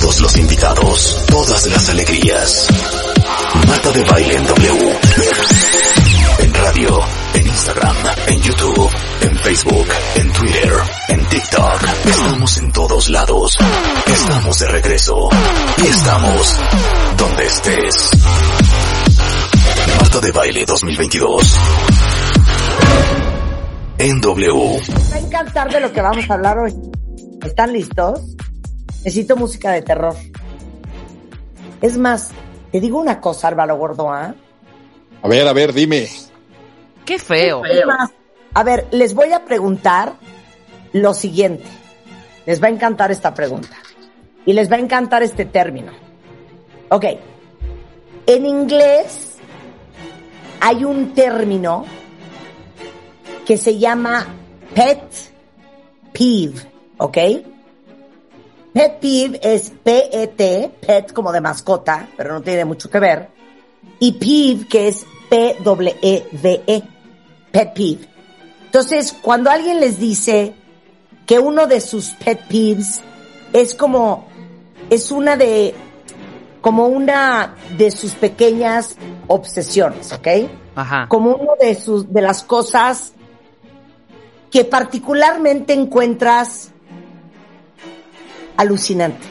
Todos los invitados, todas las alegrías. Marta de Baile en W. En radio, en Instagram, en YouTube, en Facebook, en Twitter, en TikTok. Estamos en todos lados. Estamos de regreso. Y estamos donde estés. Marta de Baile 2022. En W. Me va a encantar de lo que vamos a hablar hoy. ¿Están listos? Necesito música de terror. Es más, te digo una cosa, Álvaro Gordoa. A ver, a ver, dime. Qué feo. Es más, a ver, les voy a preguntar lo siguiente. Les va a encantar esta pregunta. Y les va a encantar este término. Ok. En inglés hay un término que se llama pet peeve, ¿ok? Pet peeve es P-E-T, pet como de mascota, pero no tiene mucho que ver, y peeve que es P-W-E-V-E, pet peeve. Entonces, cuando alguien les dice que uno de sus pet peeves es como, es una de, como una de sus pequeñas obsesiones, ¿ok? Ajá. Como uno de sus, de las cosas que particularmente encuentras alucinante.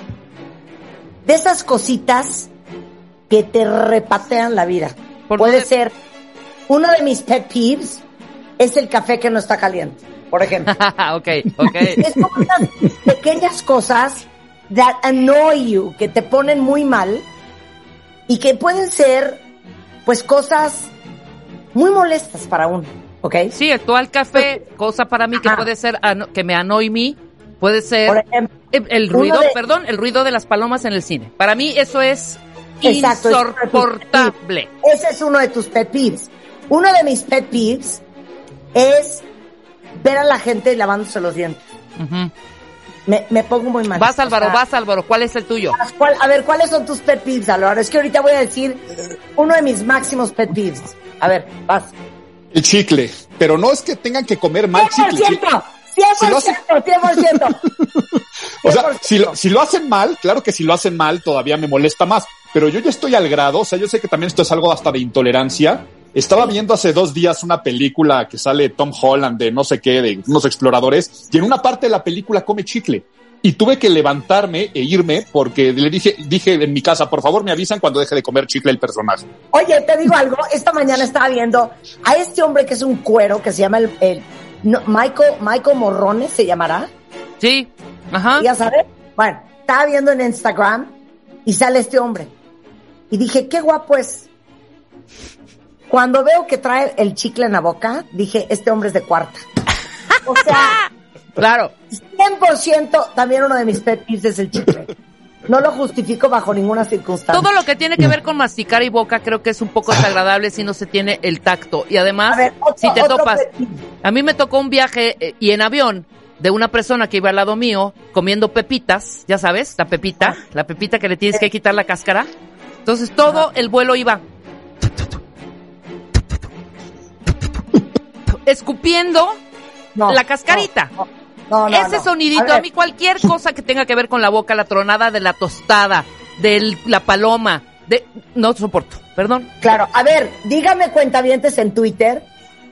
De esas cositas que te repatean la vida. ¿Por Puede ser, uno de mis pet peeves es el café que no está caliente, por ejemplo. ok, ok. es como unas pequeñas cosas that annoy you, que te ponen muy mal y que pueden ser, pues, cosas muy molestas para uno, ¿ok? Sí, actual café, cosa para mí que Ajá. puede ser que me annoy me, puede ser Por ejemplo, el, ruido, de- perdón, el ruido de las palomas en el cine. Para mí eso es Exacto, es insoportable. ese es uno de tus pet peeves. Uno de mis pet peeves es ver a la gente lavándose los dientes. Me, me pongo muy mal. Vas Álvaro, O sea, vas Álvaro, ¿cuál es el tuyo? a ver, ¿cuáles son tus pet peeves, Álvaro? Es que ahorita voy a decir uno de mis máximos pet peeves. A ver, vas. El chicle. Pero no es que tengan que comer mal chicle. 100%, Si lo 100%, hacen- 100%. O sea, si lo, si lo hacen mal, claro que si lo hacen mal todavía me molesta más. Pero yo ya estoy al grado, o sea, yo sé que también esto es algo hasta de intolerancia. Estaba viendo hace dos días una película que sale Tom Holland de no sé qué, de unos exploradores, y en una parte de la película come chicle. Y tuve que levantarme e irme porque le dije, dije en mi casa, por favor me avisan cuando deje de comer chicle el personaje. Oye, te digo algo, esta mañana estaba viendo a este hombre que es un cuero que se llama el, el- no, Michael, Michael Morrones se llamará, Sí, ajá. ya sabes. Bueno, estaba viendo en Instagram y sale este hombre. Y dije, qué guapo es. Cuando veo que trae el chicle en la boca, dije, este hombre es de cuarta. O sea, Claro. 100% también uno de mis pet peeves es el chicle. No lo justifico bajo ninguna circunstancia. Todo lo que tiene que ver con masticar y boca creo que es un poco desagradable si no se tiene el tacto. Y además, A ver, otro- si te topas, a mí me tocó un viaje eh, y en avión de una persona que iba al lado mío comiendo pepitas, ya sabes, la pepita, la pepita que le tienes que quitar la cáscara. Entonces todo el vuelo iba escupiendo No, la cascarita. no, no, no, Ese no. sonidito, ver, a, mí cualquier cosa que tenga que ver con la boca, la tronada de la tostada, de la paloma, de no soporto, perdón. Claro, a ver, dígame cuentavientes en Twitter,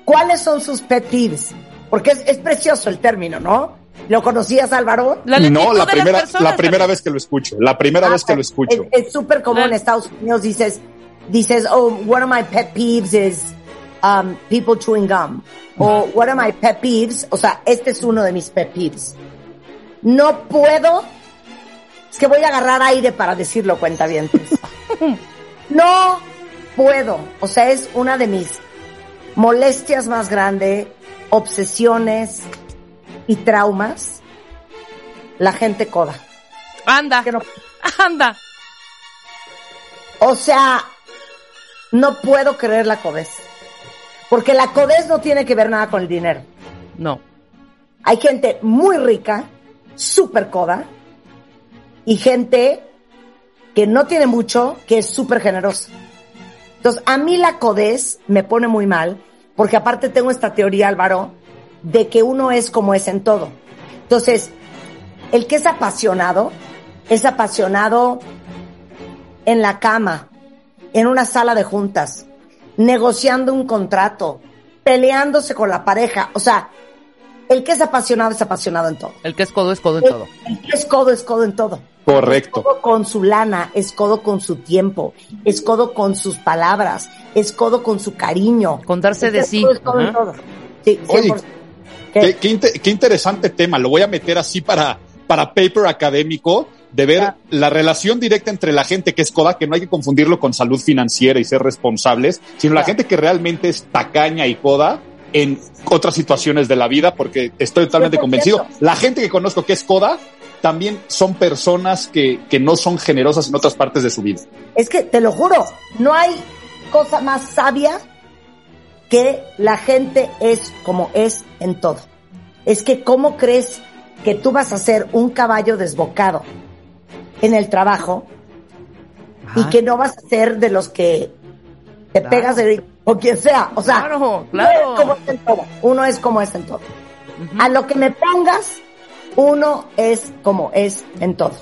¿cuáles son sus pet peeves? Porque es, es precioso el término, ¿no? ¿Lo conocías, Álvaro? La no, la primera, personas la primera vez que lo escucho, la primera vez que lo escucho. Es es súper común en. Estados Unidos, dices, dices, oh, one of my pet peeves is um, people chewing gum. O one of my pet peeves, o sea, este es uno de mis pet peeves. No puedo, es que voy a agarrar aire para decirlo, cuentavientes. no puedo, o sea, es una de mis molestias más grandes, obsesiones y traumas, la gente coda. Anda. No, Anda. O sea, no puedo creer la codez. Porque la codez no tiene que ver nada con el dinero. No. Hay gente muy rica, súper coda, y gente que no tiene mucho, que es súper generosa. Entonces, a mí la codez me pone muy mal, porque aparte tengo esta teoría, Álvaro, de que uno es como es en todo. Entonces, el que es apasionado, es apasionado en la cama, en una sala de juntas, negociando un contrato, peleándose con la pareja. O sea, el que es apasionado es apasionado en todo. El que es codo es codo en todo. El que es codo es codo en todo. Correcto. Es codo con su lana, es codo con su tiempo, es codo con sus palabras, es codo con su cariño. Con darse Es de sí. codo es codo en todo. Sí, Oye, 100%. ¿Qué? Qué, qué inte- qué interesante tema. Lo voy a meter así para, para paper académico de ver la relación directa entre la gente que es coda, que no hay que confundirlo con salud financiera y ser responsables, sino la gente que realmente es tacaña y coda en otras situaciones de la vida, porque estoy totalmente 100%. convencido. La gente que conozco que es coda también son personas que, que no son generosas en otras partes de su vida. Es que te lo juro, no hay cosa más sabia que la gente es como es en todo. Es que cómo crees que tú vas a ser un caballo desbocado en el trabajo y que no vas a ser de los que te Claro. pegas de o quien sea. O sea, Claro, uno claro. es como es en todo. Uno es como es en todo. A lo que me pongas, uno es como es en todo.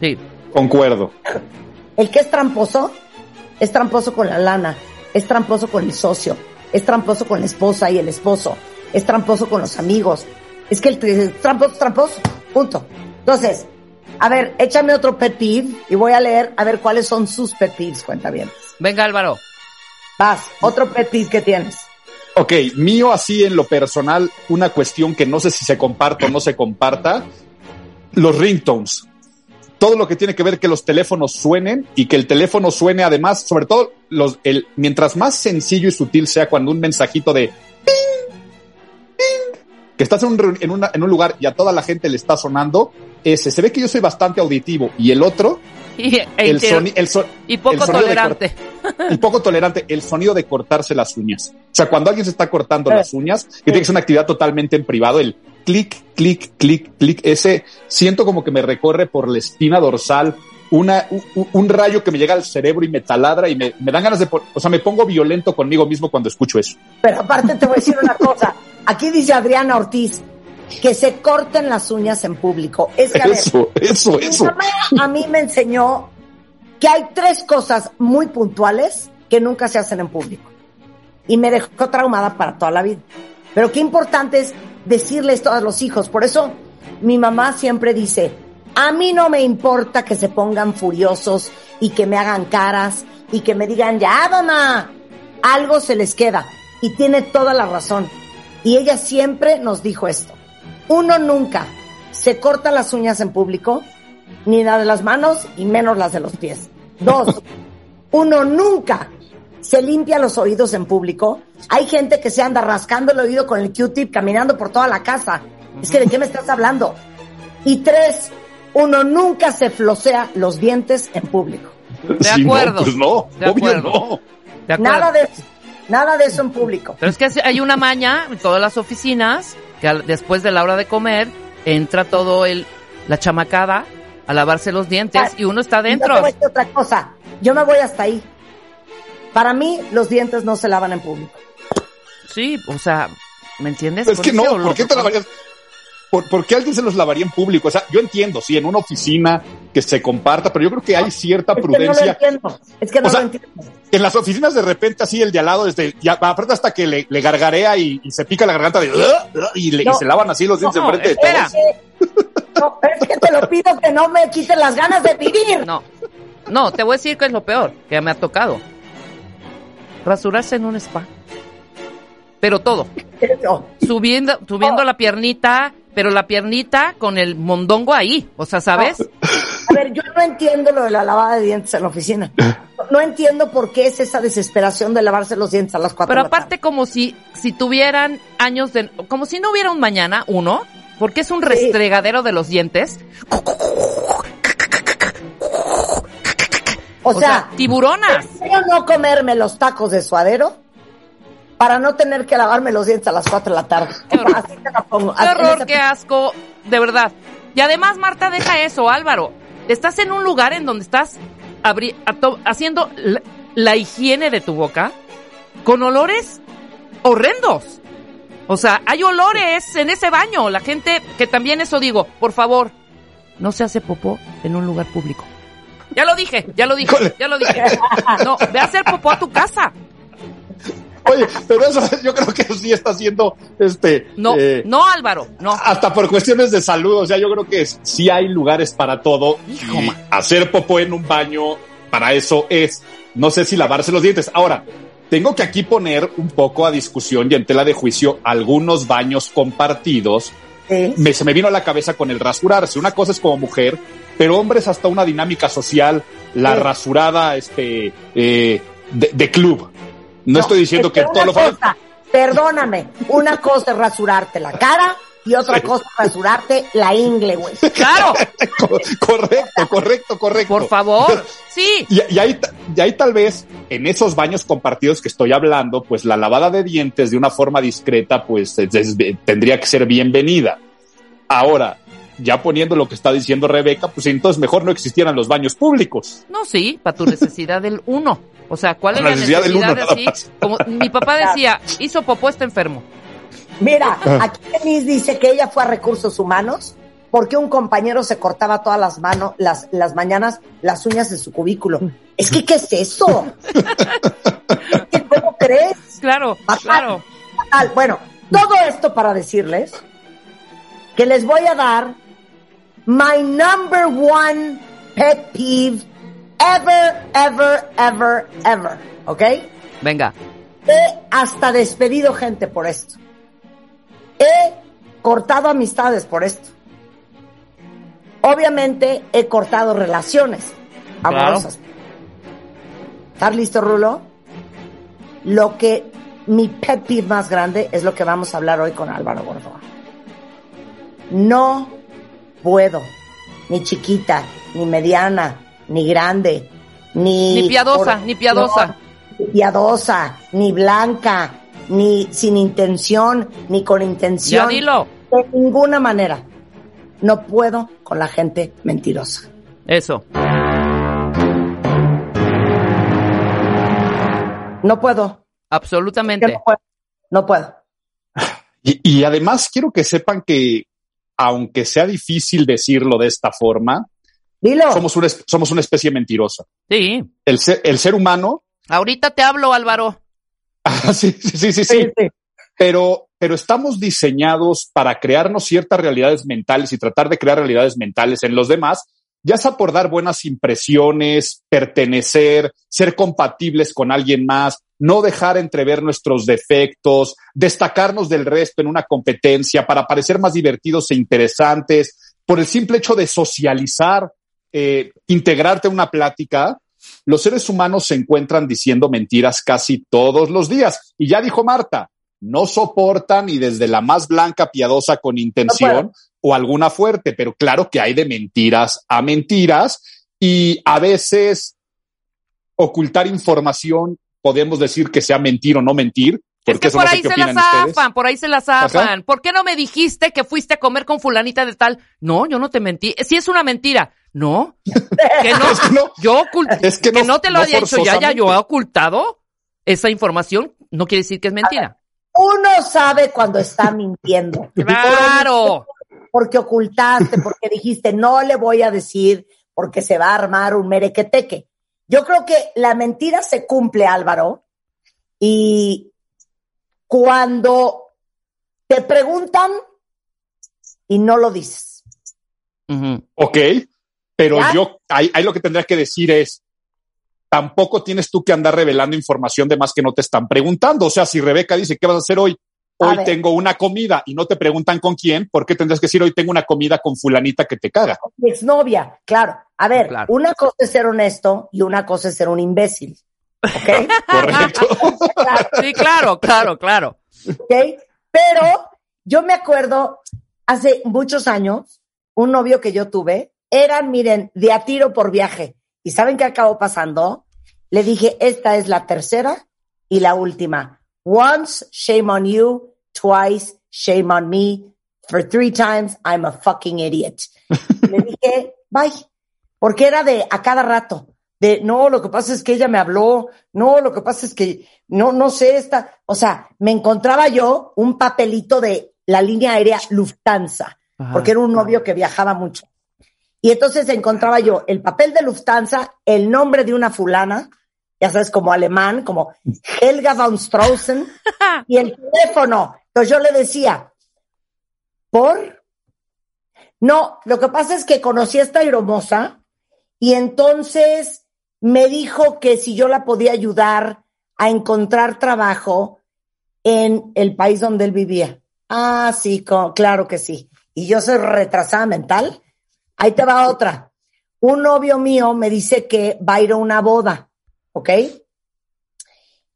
Sí. Concuerdo. El que es tramposo, es tramposo con la lana, es tramposo con el socio, es tramposo con la esposa y el esposo, es tramposo con los amigos. Es que el, tr- el tramposo es tramposo, punto. Entonces, a ver, échame otro pet peeve y voy a leer a ver cuáles son sus pet peeves, cuenta bien. Venga, Álvaro. Vas, otro pet peeve que tienes. Ok, mío así en lo personal, una cuestión que no sé si se comparta o no se comparta, los ringtones. Todo lo que tiene que ver que los teléfonos suenen y que el teléfono suene además, sobre todo, los, el, mientras más sencillo y sutil sea cuando un mensajito de ping, ping, que estás en un, en, una- en un lugar y a toda la gente le está sonando, ese. Se ve que yo soy bastante auditivo y el otro, Y, e el, soni- el, so- y el poco de tolerante. un poco tolerante el sonido de cortarse las uñas. O sea, cuando alguien se está cortando Eh. las uñas, que tiene que ser una actividad totalmente en privado, el clic, clic, clic, clic, ese siento como que me recorre por la espina dorsal una, un, un rayo que me llega al cerebro y me taladra y me, me dan ganas de, o sea, me pongo violento conmigo mismo cuando escucho eso. Pero aparte te voy a decir una cosa. Aquí dice Adriana Ortiz que se corten las uñas en público. Es que, a ver, Eso, eso, Mi eso. mamá a mí me enseñó que hay tres cosas muy puntuales que nunca se hacen en público. Y me dejó traumada para toda la vida. Pero qué importante es decirle esto a los hijos. Por eso mi mamá siempre dice, a mí no me importa que se pongan furiosos y que me hagan caras y que me digan, ya mamá, algo se les queda. Y tiene toda la razón. Y ella siempre nos dijo esto. Uno nunca se corta las uñas en público, ni la de las manos y menos las de los pies. Dos, uno nunca se limpia los oídos en público. Hay gente que se anda rascando el oído con el Q-tip caminando por toda la casa. Es que de qué me estás hablando. Y tres, uno nunca se flosea los dientes en público. De Si no, acuerdo. pues no, De obvio acuerdo. no. ¿De acuerdo? Nada de eso. Nada de eso en público. Pero es que hay una maña en todas las oficinas que después de la hora de comer entra todo el la chamacada a lavarse los dientes Ah, y uno está Yo te adentro. voy a decir otra cosa. Yo me voy hasta ahí. Para mí, los dientes no se lavan en público. Sí, o sea, ¿me entiendes? Es que no, olor, ¿por qué te lavarías? ¿Por, por qué alguien se los lavaría en público? O sea, yo entiendo, sí, en una oficina que se comparta, pero yo creo que hay cierta Es que no lo prudencia. entiendo. Es que no O sea, lo entiendo. en las oficinas de repente así el de al lado desde ya aparte hasta que le, le gargarea y, y se pica la garganta de "Ugh", ugh", y, le- y se lavan así los dientes No, enfrente de espera. todos. No, es que te lo pido que no me quiten las ganas de vivir. No, no, te voy a decir que es lo peor que me ha tocado. Rasurarse en un spa. Pero todo. Eso. Subiendo, subiendo la piernita, pero la piernita con el mondongo ahí. O sea, ¿sabes? A ver, yo no entiendo lo de la lavada de dientes en la oficina. No entiendo por qué es esa desesperación de lavarse los dientes a las cuatro Pero de la tarde. aparte como si, si tuvieran años de... Como si no hubiera un mañana, uno, porque es un restregadero de los dientes. O, sea, tiburonas. Quiero no comerme los tacos de suadero para no tener que lavarme los dientes a las 4 de la tarde. Qué horror. Así te la pongo. Qué horror, ese- qué asco, de verdad. Y además, Marta, deja eso, Álvaro. Estás en un lugar en donde estás abri- haciendo la, la higiene de tu boca con olores horrendos. O sea, hay olores en ese baño. La gente, que también eso digo, por favor, no se hace popó en un lugar público. Ya lo dije, ya lo dije, ya lo dije. No, ve a hacer popó a tu casa. Oye, pero eso yo creo que sí está haciendo este. No, eh, no, Álvaro, no. Hasta por cuestiones de salud, o sea, yo creo que es- sí hay lugares para todo. Hijo, y hacer popó en un baño, para eso es. No sé si lavarse los dientes. Ahora, tengo que aquí poner un poco a discusión y en tela de juicio algunos baños compartidos. Me, se me vino a la cabeza con el rasurarse. Una cosa es como mujer, pero hombres hasta una dinámica social, la rasurada este, eh, de, de club. No, estoy diciendo que todo lo cosa, Perdóname, una cosa es rasurarte la cara y otra Sí. cosa es rasurarte la ingle, güey. Claro, Co- correcto, correcto, correcto. por favor. Sí, Y, y ahí, y ahí tal vez en esos baños compartidos que estoy hablando, pues la lavada de dientes de una forma discreta, pues es- es- tendría que ser bienvenida. Ahora, ya poniendo lo que está diciendo Rebeca, pues entonces mejor no existieran los baños públicos. No, sí, para tu necesidad del uno. O sea, ¿cuál es La necesidad necesidad, del uno, así? Como mi papá decía, hizo popó, está enfermo. Mira, aquí Denise dice que ella fue a recursos humanos porque un compañero se cortaba todas las manos, las, las mañanas, las uñas de su cubículo. Es que, ¿qué es eso? ¿Qué- ¿Cómo crees? Claro, Fatal. claro. Fatal. Bueno, todo esto para decirles que les voy a dar my number one pet peeve ever, ever, ever, ever. ¿Ok? Venga. He hasta despedido gente por esto. He cortado amistades por esto. Obviamente he cortado relaciones amorosas. ¿Estás listo, Rulo? Lo que mi pet peeve más grande es lo que vamos a hablar hoy con Álvaro Gordoa. No puedo, ni chiquita, ni mediana, ni grande, ni... Ni piadosa, ni piadosa. No, ni piadosa, ni blanca, ni sin intención, ni con intención. Ya dilo. De ninguna manera. No puedo con la gente mentirosa. Eso. No puedo. Absolutamente. No puedo. No puedo. Y, y además quiero que sepan que, aunque sea difícil decirlo de esta forma, Dilo. somos una, somos una especie mentirosa. Sí. El ser, el ser humano, Ahorita te hablo, Álvaro. Ah, sí, sí, sí, sí, sí. pero, pero estamos diseñados para crearnos ciertas realidades mentales y tratar de crear realidades mentales en los demás, ya sea por dar buenas impresiones, pertenecer, ser compatibles con alguien más, no dejar entrever nuestros defectos, destacarnos del resto en una competencia para parecer más divertidos e interesantes, por el simple hecho de socializar, eh, integrarte a una plática, los seres humanos se encuentran diciendo mentiras casi todos los días. Y ya dijo Marta, no soportan ni desde la más blanca piadosa con intención o alguna fuerte, pero claro que hay de mentiras a mentiras y a veces ocultar información, podemos decir que sea mentir o no mentir, Es porque que eso por no sé ahí se la opinan ustedes. zafan, por ahí se la zafan. ¿Por qué no me dijiste que fuiste a comer con fulanita de tal? No, yo no te mentí. Si es una mentira. No. Que no. Es que no. Yo Es que que no- no te lo no haya dicho ya, ya yo he ocultado esa información. No quiere decir que es mentira. Uno sabe cuando está mintiendo. Claro. Porque ocultaste, porque dijiste, no le voy a decir porque se va a armar un merequeteque. Yo creo que la mentira se cumple, Álvaro, y cuando te preguntan y no lo dices. Ok, pero ¿Ya? yo, ahí, ahí lo que tendría que decir es, tampoco tienes tú que andar revelando información de más que no te están preguntando. O sea, si Rebeca dice, ¿qué vas a hacer hoy? Hoy tengo una comida y no te preguntan con quién, ¿por qué tendrías que decir hoy tengo una comida con fulanita que te caga? Mi exnovia, claro. A ver, Claro. una cosa es ser honesto y una cosa es ser un imbécil. ¿Ok? Correcto. Sí, claro, claro, claro. ¿ok? Pero yo me acuerdo hace muchos años, un novio que yo tuve, eran, miren, de a tiro por viaje. ¿Y saben qué acabó pasando? Le dije, esta es la tercera y la última. Once, shame on you. Twice, shame on me. For three times, I'm a fucking idiot. Le dije, bye. Porque era de a cada rato. De, no, lo que pasa es que ella me habló. No, lo que pasa es que, no, no sé esta. O sea, me encontraba yo un papelito de la línea aérea Lufthansa. porque era un novio que viajaba mucho. Y entonces encontraba yo el papel de Lufthansa, el nombre de una fulana, ya sabes, como alemán, como Helga von Straussen, y el teléfono. Entonces yo le decía, ¿por? No, lo que pasa es que conocí a esta hermosa y entonces me dijo que si yo la podía ayudar a encontrar trabajo en el país donde él vivía. Ah, sí, claro que sí. Y yo soy retrasada mental Ahí te va otra. Un novio mío me dice que va a ir a una boda, ¿ok?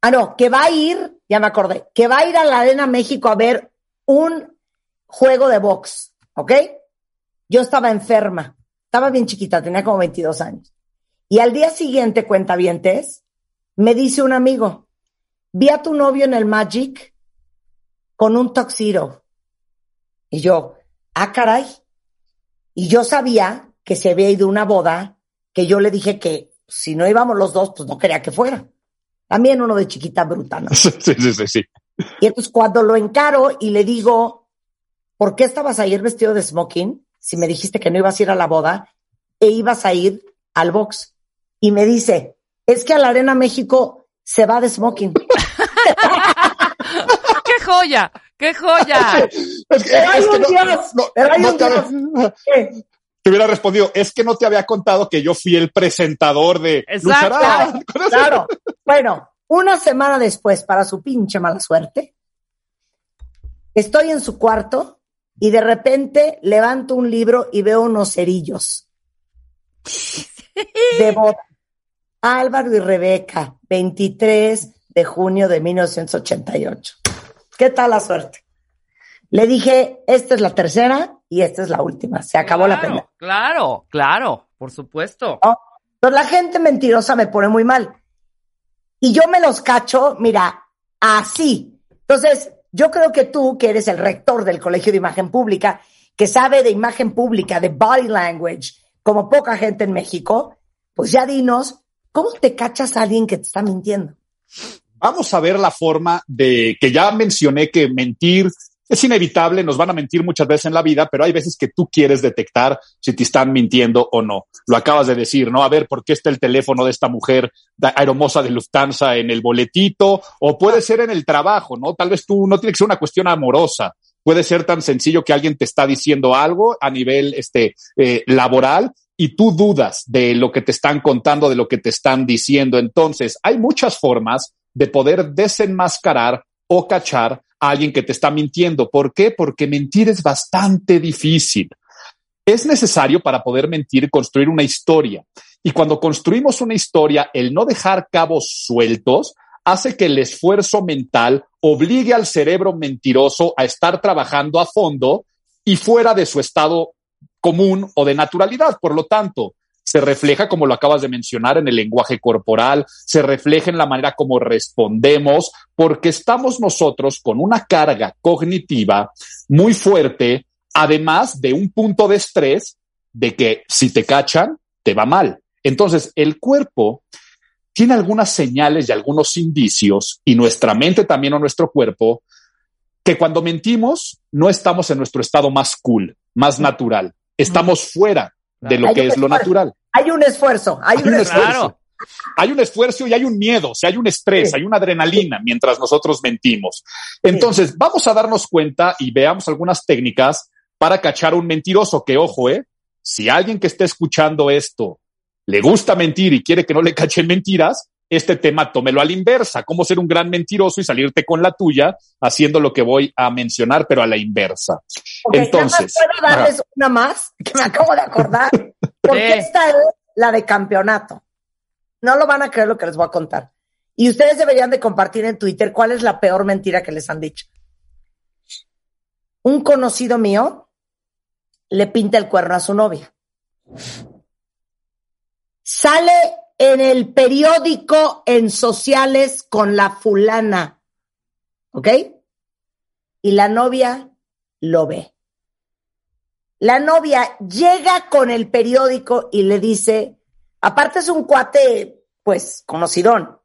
Ah, no, que va a ir, ya me acordé, que va a ir a la Arena México a ver un juego de box, ¿ok? Yo estaba enferma, estaba bien chiquita, tenía como 22 años. Y al día siguiente, cuenta vientes, me dice un amigo, vi a tu novio en el Magic con un tuxedo. Y yo, ah, caray. Y yo sabía que se había ido una boda, que yo le dije que si no íbamos los dos, pues no quería que fuera. También uno de chiquita bruta, ¿no? Sí, sí, sí, sí. Y entonces cuando lo encaro y le digo, ¿por qué estabas ayer vestido de smoking? Si me dijiste que no ibas a ir a la boda e ibas a ir al box. Y me dice, es que a la Arena México se va de smoking. ¡Qué joya! ¡Qué joya! es que. Te hubiera respondido, es que no te había contado que yo fui el presentador de Exacto. Claro. Bueno, una semana después, para su pinche mala suerte, estoy en su cuarto y de repente levanto un libro y veo unos cerillos de boda. Álvaro y Rebeca, 23 de junio de 1988. ¿Qué tal la suerte? Le dije, esta es la tercera y esta es la última. Se acabó la pena. Claro, claro, por supuesto. Entonces la gente mentirosa me pone muy mal. Y yo me los cacho, mira, así. Entonces, yo creo que tú, que eres el rector del Colegio de Imagen Pública, que sabe de imagen pública, de body language, como poca gente en México, pues ya dinos, ¿cómo te cachas a alguien que te está mintiendo? vamos a ver la forma de que ya mencioné que mentir es inevitable, nos van a mentir muchas veces en la vida, pero hay veces que tú quieres detectar si te están mintiendo o no. Lo acabas de decir, ¿no? A ver, ¿por qué está el teléfono de esta mujer aeromosa de Lufthansa en el boletito? O puede ser en el trabajo, ¿no? Tal vez tú no tiene que ser una cuestión amorosa. Puede ser tan sencillo que alguien te está diciendo algo a nivel este, eh, laboral y tú dudas de lo que te están contando, de lo que te están diciendo. Entonces, hay muchas formas de poder desenmascarar o cachar a alguien que te está mintiendo. ¿Por qué? Porque mentir es bastante difícil. Es necesario para poder mentir construir una historia. Y cuando construimos una historia, el no dejar cabos sueltos hace que el esfuerzo mental obligue al cerebro mentiroso a estar trabajando a fondo y fuera de su estado común o de naturalidad. Por lo tanto, se refleja, como lo acabas de mencionar, en el lenguaje corporal, se refleja en la manera como respondemos, porque estamos nosotros con una carga cognitiva muy fuerte, además de un punto de estrés de que si te cachan, te va mal. Entonces, el cuerpo tiene algunas señales y algunos indicios, y nuestra mente también o nuestro cuerpo, que cuando mentimos no estamos en nuestro estado más cool, más natural. Estamos fuera de lo que es lo natural. Hay un esfuerzo, hay, un, esfuerzo. Hay un esfuerzo y hay un miedo, o sea, hay un estrés, hay una adrenalina mientras nosotros mentimos. Entonces, vamos a darnos cuenta y veamos algunas técnicas para cachar a un mentiroso, que ojo, eh, si alguien que esté escuchando esto le gusta mentir y quiere que no le cachen mentiras, este tema tómelo a la inversa, cómo ser un gran mentiroso y salirte con la tuya haciendo lo que voy a mencionar, pero a la inversa. Entonces, ¿puedo darles una más que me acabo de acordar? Porque esta es la de campeonato. No lo van a creer lo que les voy a contar. Y ustedes deberían de compartir en Twitter cuál es la peor mentira que les han dicho. Un conocido mío le pinta el cuerno a su novia sale en el periódico en sociales con la fulana. ¿Ok? Y la novia lo ve. La novia llega con el periódico y le dice, aparte es un cuate, pues, conocidón.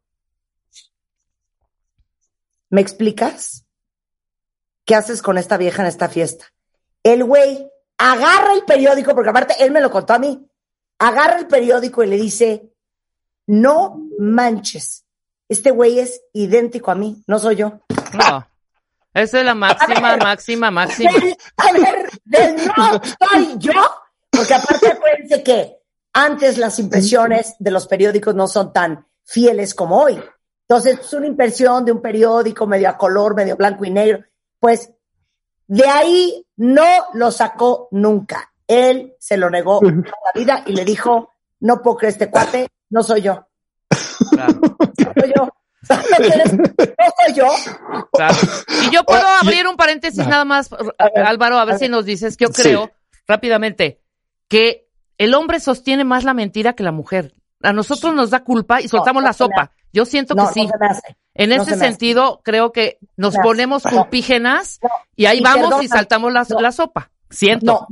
¿Me explicas? ¿Qué haces con esta vieja en esta fiesta? El güey agarra el periódico, porque aparte él me lo contó a mí, agarra el periódico y le dice, no manches, este güey es idéntico a mí, no soy yo. No. Esa es la máxima, máxima, máxima. a ver, del no soy yo, porque aparte acuérdense que antes las impresiones de los periódicos no son tan fieles como hoy. Entonces, es una impresión de un periódico medio a color, medio blanco y negro. Pues de ahí no lo sacó nunca. Él se lo negó a la vida y le dijo, no puedo creer este cuate, no soy yo. Claro. No soy yo. ¿No, soy yo. Claro. Y yo puedo Ah, abrir un paréntesis nada más, Álvaro, a ver si nos dices que yo Sí. creo, rápidamente, que el hombre sostiene más la mentira que la mujer. A nosotros nos da culpa y soltamos no la sopa. Yo siento No, que sí. En no ese sentido, creo que nos No, ponemos culpígenas No. y ahí Y vamos y saltamos la, no. la sopa. Siento. No,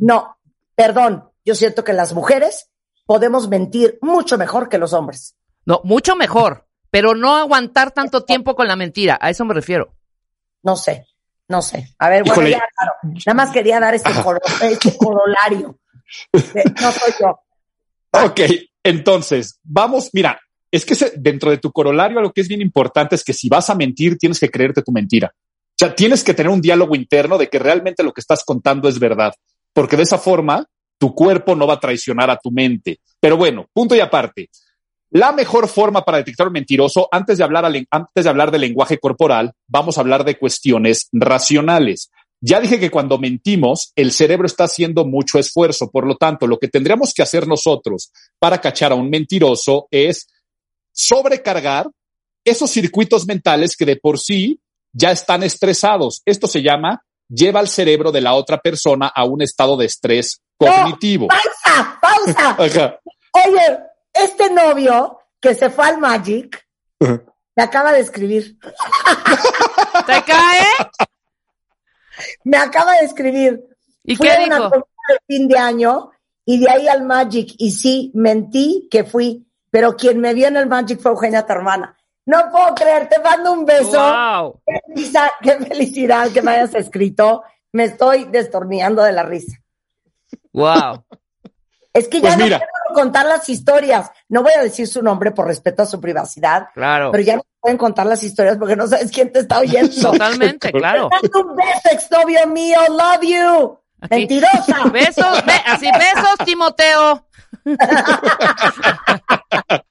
no, perdón. Yo siento que las mujeres podemos mentir mucho mejor que los hombres. No, mucho mejor, pero no aguantar tanto tiempo con la mentira. A eso me refiero. No sé, no sé. A ver, bueno, Híjole. ya, claro. Nada más quería dar este, coro- este corolario. De, no soy yo. Ok, entonces, vamos, mira, es que se- dentro de tu corolario lo que es bien importante es que si vas a mentir, tienes que creerte tu mentira. O sea, tienes que tener un diálogo interno de que realmente lo que estás contando es verdad, porque de esa forma tu cuerpo no va a traicionar a tu mente. Pero bueno, punto y aparte. La mejor forma para detectar un mentiroso, antes de hablar, antes de hablar de lenguaje corporal, vamos a hablar de cuestiones racionales. Ya dije que cuando mentimos, el cerebro está haciendo mucho esfuerzo. Por lo tanto, lo que tendríamos que hacer nosotros para cachar a un mentiroso es sobrecargar esos circuitos mentales que de por sí ya están estresados. Esto se llama lleva al cerebro de la otra persona a un estado de estrés cognitivo. ¡Pausa! ¡Pausa! Ajá. Oye, este novio que se fue al Magic me acaba de escribir. ¿Te cae? Me acaba de escribir. ¿Y Fui qué a una dijo? comida de fin de año y de ahí al Magic. Y sí, mentí que fui, pero quien me vio en el Magic fue Eugenia, tu hermana. No puedo creer, te mando un beso. Wow. Qué, felicidad, qué felicidad que me hayas escrito. Me estoy destornillando de la risa. Wow. Es que Pues ya mira. no quiero contar las historias. No voy a decir su nombre por respeto a su privacidad, Claro. pero ya no pueden contar las historias porque no sabes quién te está oyendo. Totalmente, claro. Un beso, exnovio mío. Love you. Aquí. Mentirosa. Besos, be- así besos, Timoteo.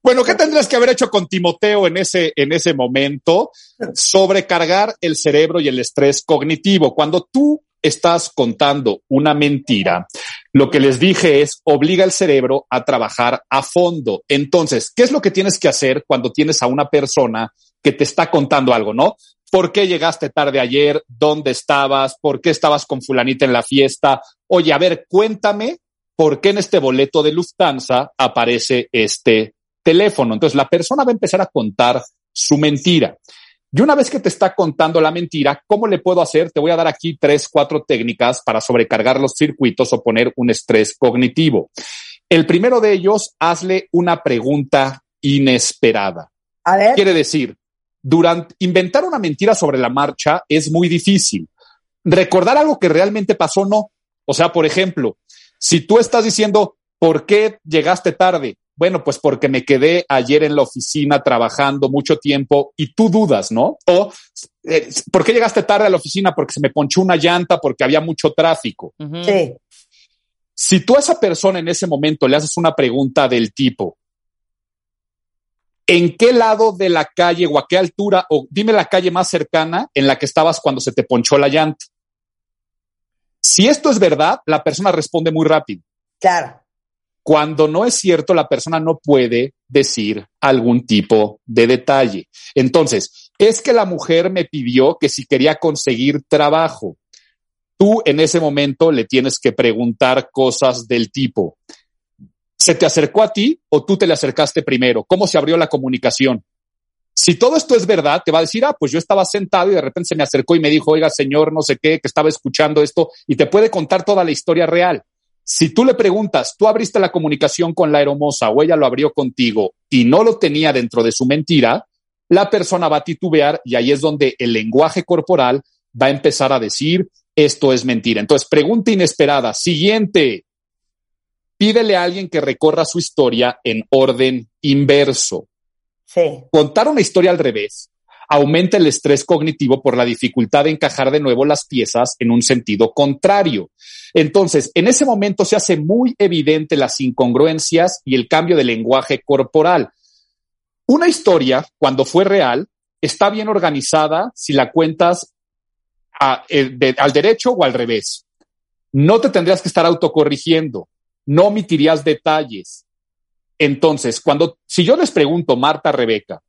Bueno, ¿qué tendrías que haber hecho con Timoteo en ese, en ese momento? Sobrecargar el cerebro y el estrés cognitivo. Cuando tú estás contando una mentira, lo que les dije es obliga al cerebro a trabajar a fondo. Entonces, ¿qué es lo que tienes que hacer cuando tienes a una persona que te está contando algo, no? ¿Por qué llegaste tarde ayer? ¿Dónde estabas? ¿Por qué estabas con fulanita en la fiesta? Oye, a ver, cuéntame por qué en este boleto de Lufthansa aparece este teléfono. Entonces la persona va a empezar a contar su mentira. Y una vez que te está contando la mentira, ¿cómo le puedo hacer? Te voy a dar aquí tres, cuatro técnicas para sobrecargar los circuitos o poner un estrés cognitivo. El primero de ellos, hazle una pregunta inesperada. A ver, Quiere decir, durante inventar una mentira sobre la marcha es muy difícil. Recordar algo que realmente pasó, no. O sea, por ejemplo, si tú estás diciendo, ¿por qué llegaste tarde? Bueno, pues porque me quedé ayer en la oficina trabajando mucho tiempo y tú dudas, ¿no? O, eh, ¿por qué llegaste tarde a la oficina? Porque se me ponchó una llanta, porque había mucho tráfico. Sí. Si tú a esa persona en ese momento le haces una pregunta del tipo, ¿en qué lado de la calle o a qué altura, o dime la calle más cercana en la que estabas cuando se te ponchó la llanta? Si esto es verdad, la persona responde muy rápido. Claro. Cuando no es cierto, la persona no puede decir algún tipo de detalle. Entonces, es que la mujer me pidió que si quería conseguir trabajo. Tú en ese momento le tienes que preguntar cosas del tipo, ¿Se te acercó a ti o tú te le acercaste primero? ¿Cómo se abrió la comunicación? Si todo esto es verdad, te va a decir, ah, pues yo estaba sentado y de repente se me acercó y me dijo, oiga, señor, no sé qué, que estaba escuchando esto y te puede contar toda la historia real. Si tú le preguntas, tú abriste la comunicación con la hermosa o ella lo abrió contigo y no lo tenía dentro de su mentira, la persona va a titubear y ahí es donde el lenguaje corporal va a empezar a decir, esto es mentira. Entonces, pregunta inesperada. Siguiente. Pídele a alguien que recorra su historia en orden inverso. Sí. Contar una historia al revés aumenta el estrés cognitivo por la dificultad de encajar de nuevo las piezas en un sentido contrario. Entonces, en ese momento se hace muy evidente las incongruencias y el cambio de lenguaje corporal. Una historia, cuando fue real, está bien organizada si la cuentas eh, al derecho o al revés. No te tendrías que estar autocorrigiendo, no omitirías detalles. Entonces, cuando, si yo les pregunto, Marta, Rebeca,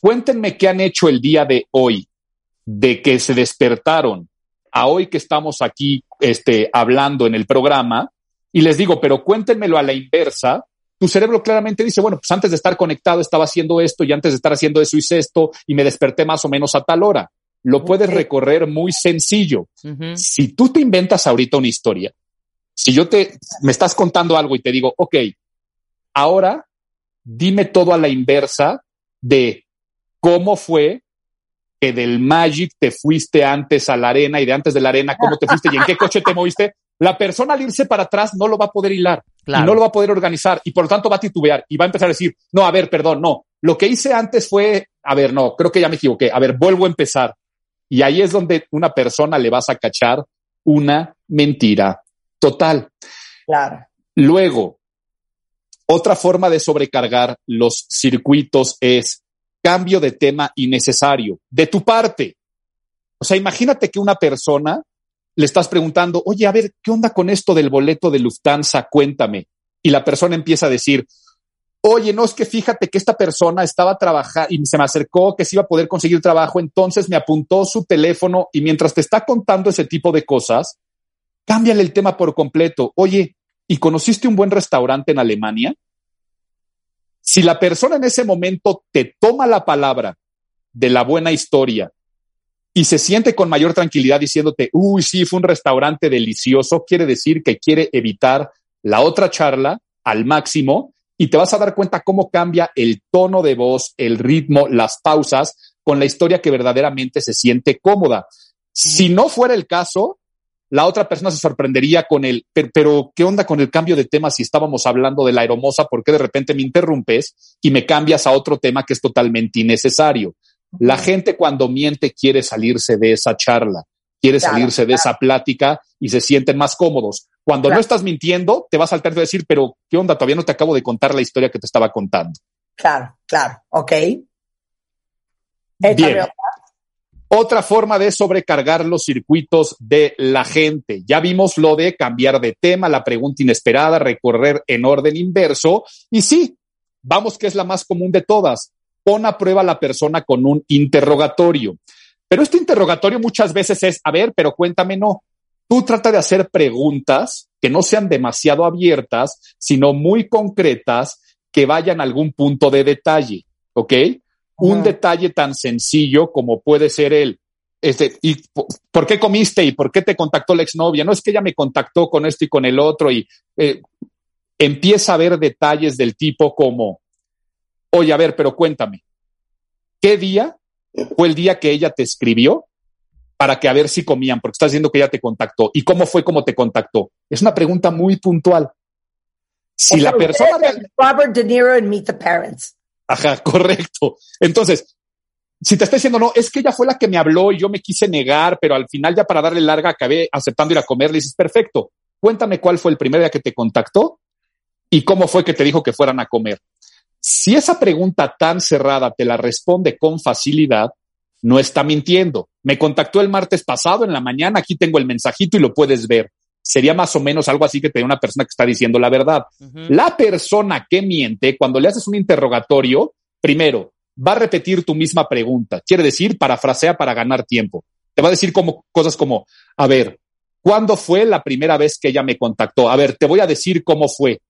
cuéntenme qué han hecho el día de hoy, de que se despertaron a hoy que estamos aquí este, hablando en el programa, y les digo, pero cuéntenmelo a la inversa, tu cerebro claramente dice, bueno, pues antes de estar conectado estaba haciendo esto y antes de estar haciendo eso hice esto y me desperté más o menos a tal hora lo puedes recorrer muy sencillo. Si tú te inventas ahorita una historia, si yo te, me estás contando algo y te digo, ok, ahora dime todo a la inversa de cómo fue que del Magic te fuiste antes a la arena y de antes de la arena, cómo te fuiste y en qué coche te moviste, la persona al irse para atrás no lo va a poder hilar y no lo va a poder organizar y por lo tanto va a titubear y va a empezar a decir, no, a ver, perdón, no, lo que hice antes fue, a ver, no, creo que ya me equivoqué, a ver, vuelvo a empezar. Y ahí es donde una persona le vas a cachar una mentira total. Claro. Luego, otra forma de sobrecargar los circuitos es cambio de tema innecesario de tu parte. O sea, imagínate que una persona le estás preguntando, oye, a ver, ¿qué onda con esto del boleto de Lufthansa? Cuéntame. Y la persona empieza a decir, oye, no es que fíjate que esta persona estaba trabajando y se me acercó que se iba a poder conseguir trabajo, entonces me apuntó su teléfono y mientras te está contando ese tipo de cosas, cámbiale el tema por completo. Oye, ¿y conociste un buen restaurante en Alemania? Si la persona en ese momento te toma la palabra de la buena historia y se siente con mayor tranquilidad diciéndote, uy, sí, fue un restaurante delicioso, quiere decir que quiere evitar la otra charla al máximo y te vas a dar cuenta cómo cambia el tono de voz, el ritmo, las pausas con la historia que verdaderamente se siente cómoda. Si no fuera el caso, la otra persona se sorprendería con el, pero, ¿qué onda con el cambio de tema si estábamos hablando de la aeromosa? ¿Por qué de repente me interrumpes y me cambias a otro tema que es totalmente innecesario? La gente cuando miente quiere salirse de esa charla, quiere salirse de esa plática y se sienten más cómodos. Cuando no estás mintiendo, te vas a saltar de decir, pero ¿qué onda? Todavía no te acabo de contar la historia que te estaba contando. Claro, claro, ok. Bien. Otra forma de sobrecargar los circuitos de la gente. Ya vimos lo de cambiar de tema, la pregunta inesperada, recorrer en orden inverso. Y sí, vamos que es la más común de todas. Pon a prueba a la persona con un interrogatorio. Pero este interrogatorio muchas veces es, a ver, pero cuéntame, no. Tú trata de hacer preguntas que no sean demasiado abiertas, sino muy concretas, que vayan a algún punto de detalle, ¿ok? Un detalle tan sencillo como puede ser el, este, ¿y por qué comiste? ¿Y por qué te contactó la exnovia? No es que ella me contactó con esto y con el otro y eh, empieza a ver detalles del tipo como, oye, a ver, pero cuéntame, ¿qué día fue el día que ella te escribió para que a ver si comían, porque estás diciendo que ella te contactó. ¿Y cómo fue como te contactó? Es una pregunta muy puntual. Si la persona... Robert De Niro en Meet the Parents. Ajá, correcto. Entonces, si te está diciendo, no, es que ella fue la que me habló y yo me quise negar, pero al final ya para darle larga acabé aceptando ir a comer, le dices, perfecto, cuéntame cuál fue el primer día que te contactó y cómo fue que te dijo que fueran a comer. Si esa pregunta tan cerrada te la responde con facilidad, no está mintiendo. Me contactó el martes pasado en la mañana, aquí tengo el mensajito y lo puedes ver. Sería más o menos algo así que te una persona que está diciendo la verdad. La persona que miente, cuando le haces un interrogatorio, primero, va a repetir tu misma pregunta. Quiere decir, parafrasea para ganar tiempo. Te va a decir como, cosas como, a ver, ¿cuándo fue la primera vez que ella me contactó? A ver, te voy a decir cómo fue.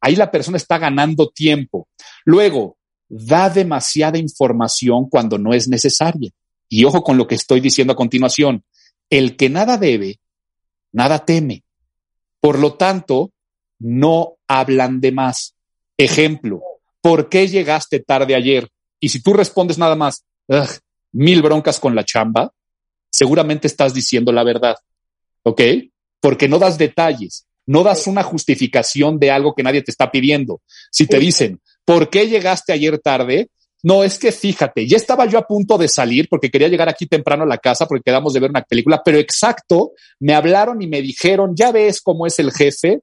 ahí la persona está ganando tiempo. Luego, da demasiada información cuando no es necesaria. Y ojo con lo que estoy diciendo a continuación. El que nada debe, nada teme. Por lo tanto, no hablan de más. Ejemplo, ¿por qué llegaste tarde ayer? Y si tú respondes nada más, mil broncas con la chamba, seguramente estás diciendo la verdad. ¿Ok? Porque no das detalles, no das una justificación de algo que nadie te está pidiendo. Si te dicen, ¿por qué llegaste ayer tarde? No, es que fíjate, ya estaba yo a punto de salir porque quería llegar aquí temprano a la casa porque quedamos de ver una película, pero exacto, me hablaron y me dijeron, ya ves cómo es el jefe.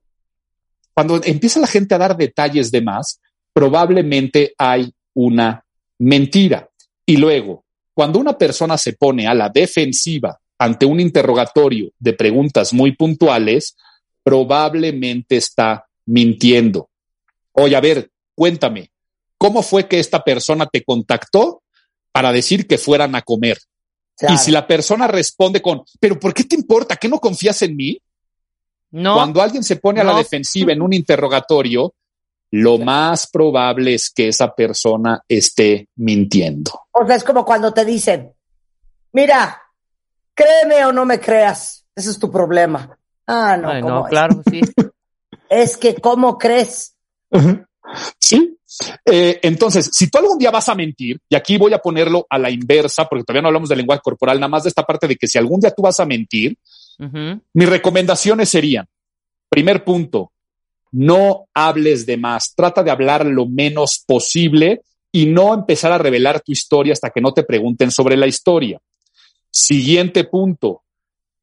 Cuando empieza la gente a dar detalles de más, probablemente hay una mentira. Y luego, cuando una persona se pone a la defensiva ante un interrogatorio de preguntas muy puntuales, probablemente está mintiendo. Oye, a ver, cuéntame, ¿cómo fue que esta persona te contactó para decir que fueran a comer? Y si la persona responde con, pero ¿por qué te importa? ¿Que no confías en mí? No. Cuando alguien se pone a la defensiva en un interrogatorio, lo más probable es que esa persona esté mintiendo. O sea, es como cuando te dicen, mira, créeme o no me creas, ese es tu problema. Ah, no, no, claro, sí. es que, ¿cómo crees? Sí. Eh, entonces, si tú algún día vas a mentir, y aquí voy a ponerlo a la inversa, porque todavía no hablamos del lenguaje corporal, nada más de esta parte de que si algún día tú vas a mentir, mis recomendaciones serían, primer punto, no hables de más, trata de hablar lo menos posible y no empezar a revelar tu historia hasta que no te pregunten sobre la historia. Siguiente punto,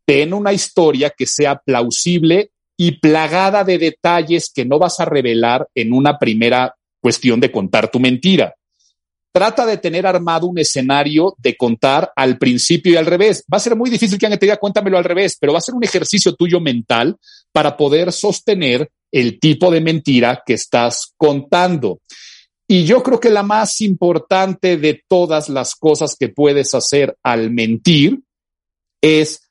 ten una historia que sea plausible y plagada de detalles que no vas a revelar en una primera cuestión de contar tu mentira. Trata de tener armado un escenario de contar al principio y al revés. Va a ser muy difícil que alguien te diga cuéntamelo al revés, pero va a ser un ejercicio tuyo mental para poder sostener el tipo de mentira que estás contando. Y yo creo que la más importante de todas las cosas que puedes hacer al mentir es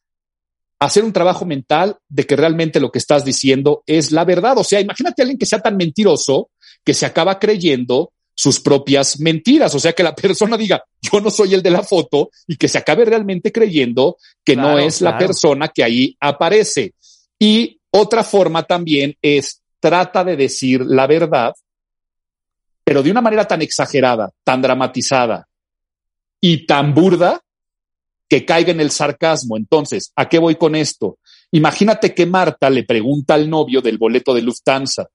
hacer un trabajo mental de que realmente lo que estás diciendo es la verdad. O sea, imagínate a alguien que sea tan mentiroso que se acaba creyendo sus propias mentiras. O sea, que la persona diga, yo no soy el de la foto y que se acabe realmente creyendo que no es la persona que ahí aparece. Y otra forma también es trata de decir la verdad, pero de una manera tan exagerada, tan dramatizada y tan burda que caiga en el sarcasmo. Entonces, ¿a qué voy con esto? Imagínate que Marta le pregunta al novio del boleto de Lufthansa,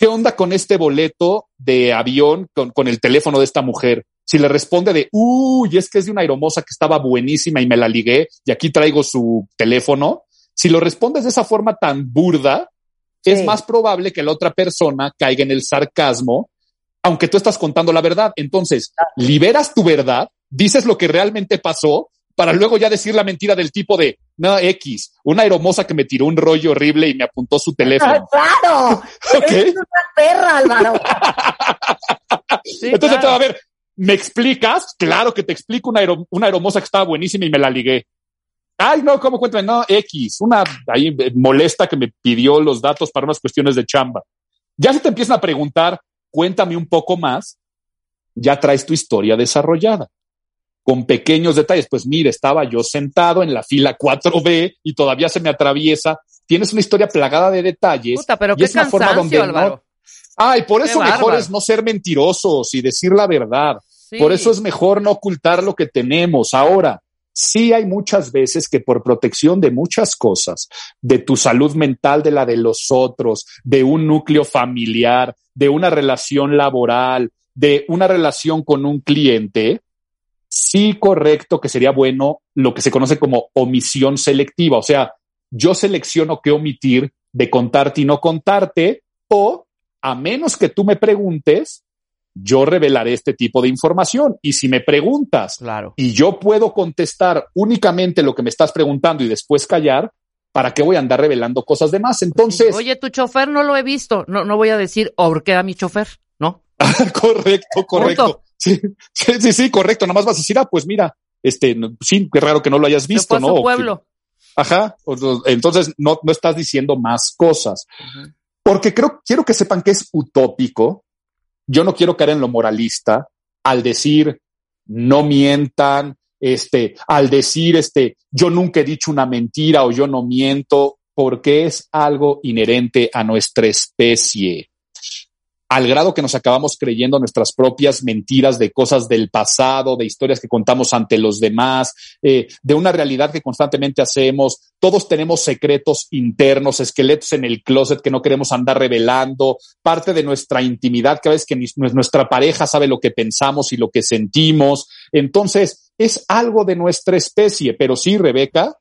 ¿qué onda con este boleto de avión con, el teléfono de esta mujer? Si le responde de, uy, es que es de una aeromosa que estaba buenísima y me la ligué y aquí traigo su teléfono, si lo respondes de esa forma tan burda, es más probable que la otra persona caiga en el sarcasmo, aunque tú estás contando la verdad. Entonces, liberas tu verdad, dices lo que realmente pasó, para luego ya decir la mentira del tipo de, no, X, una aeromosa que me tiró un rollo horrible y me apuntó su teléfono. ¡Claro! Es una perra, Álvaro. Entonces, a ver, ¿me explicas? Claro que te explico una, una aeromosa que estaba buenísima y me la ligué. Ay, no, ¿cómo cuéntame? No, X, una ahí molesta que me pidió los datos para unas cuestiones de chamba. Ya si te empiezan a preguntar, cuéntame un poco más, ya traes tu historia desarrollada con pequeños detalles. Pues mire, estaba yo sentado en la fila 4B y todavía se me atraviesa. Tienes una historia plagada de detalles. Puta, pero qué es una forma donde no. Ay, por eso mejor es no ser mentirosos y decir la verdad. Por eso es mejor no ocultar lo que tenemos. Ahora, Sí hay muchas veces que por protección de muchas cosas, de tu salud mental, de la de los otros, de un núcleo familiar, de una relación laboral, de una relación con un cliente, sí correcto que sería bueno lo que se conoce como omisión selectiva. O sea, yo selecciono qué omitir de contarte y no contarte, o a menos que tú me preguntes, yo revelaré este tipo de información. Y si me preguntas claro. y yo puedo contestar únicamente lo que me estás preguntando y después callar, ¿para qué voy a andar revelando cosas de más? Entonces. Oye, tu chofer no lo he visto. No, no voy a decir, ¿por qué a mi chofer? ¿No? correcto, correcto. Sí, sí, sí, correcto. Nomás vas a decir, ah, pues mira, este, sí, qué raro que no lo hayas visto, ¿no? pueblo. ajá. Entonces no, no estás diciendo más cosas. Porque creo, quiero que sepan que es utópico. Yo no quiero caer en lo moralista al decir no mientan, este, al decir este, yo nunca he dicho una mentira o yo no miento, porque es algo inherente a nuestra especie al grado que nos acabamos creyendo nuestras propias mentiras de cosas del pasado, de historias que contamos ante los demás, eh, de una realidad que constantemente hacemos. Todos tenemos secretos internos, esqueletos en el closet que no queremos andar revelando, parte de nuestra intimidad, que a veces que nuestra pareja sabe lo que pensamos y lo que sentimos. Entonces, es algo de nuestra especie, pero sí, Rebeca,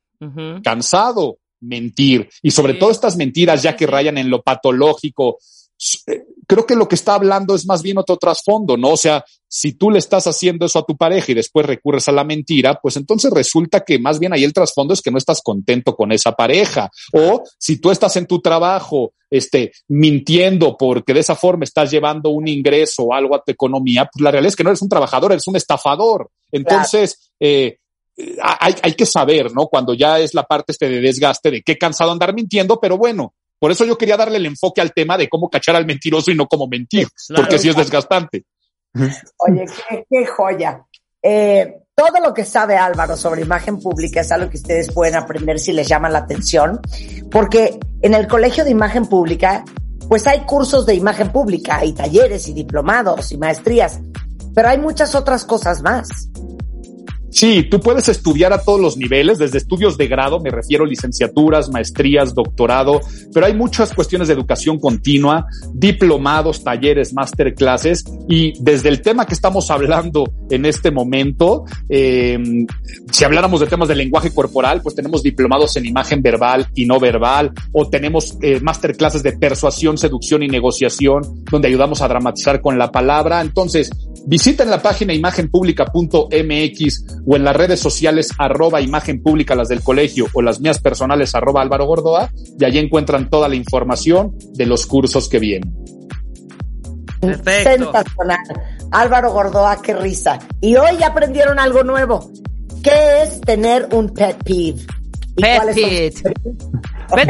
cansado mentir. Y sobre todo estas mentiras ya que rayan en lo patológico, creo que lo que está hablando es más bien otro trasfondo, ¿no? O sea, si tú le estás haciendo eso a tu pareja y después recurres a la mentira, pues entonces resulta que más bien ahí el trasfondo es que no estás contento con esa pareja. O si tú estás en tu trabajo, este, mintiendo porque de esa forma estás llevando un ingreso o algo a tu economía, pues la realidad es que no eres un trabajador, eres un estafador. Entonces, eh, hay, hay, que saber, ¿no? Cuando ya es la parte este de desgaste de qué cansado andar mintiendo, pero bueno, por eso yo quería darle el enfoque al tema de cómo cachar al mentiroso y no cómo mentir, porque sí es desgastante. Oye, qué, joya. Eh, todo lo que sabe Álvaro sobre imagen pública es algo que ustedes pueden aprender si les llama la atención, porque en el Colegio de Imagen Pública, pues hay cursos de imagen pública, hay talleres y diplomados y maestrías, pero hay muchas otras cosas más. Sí, tú puedes estudiar a todos los niveles, desde estudios de grado, me refiero a licenciaturas, maestrías, doctorado, pero hay muchas cuestiones de educación continua, diplomados, talleres, masterclasses, y desde el tema que estamos hablando en este momento, eh, si habláramos de temas de lenguaje corporal, pues tenemos diplomados en imagen verbal y no verbal, o tenemos eh, masterclasses de persuasión, seducción y negociación, donde ayudamos a dramatizar con la palabra. Entonces, visiten la página imagenpublica.mx o en las redes sociales arroba imagen pública, las del colegio o las mías personales arroba Álvaro Gordoa, y allí encuentran toda la información de los cursos que vienen. Perfecto. Álvaro Gordoa, qué risa. Y hoy aprendieron algo nuevo. ¿Qué es tener un pet peeve? Pet peeve.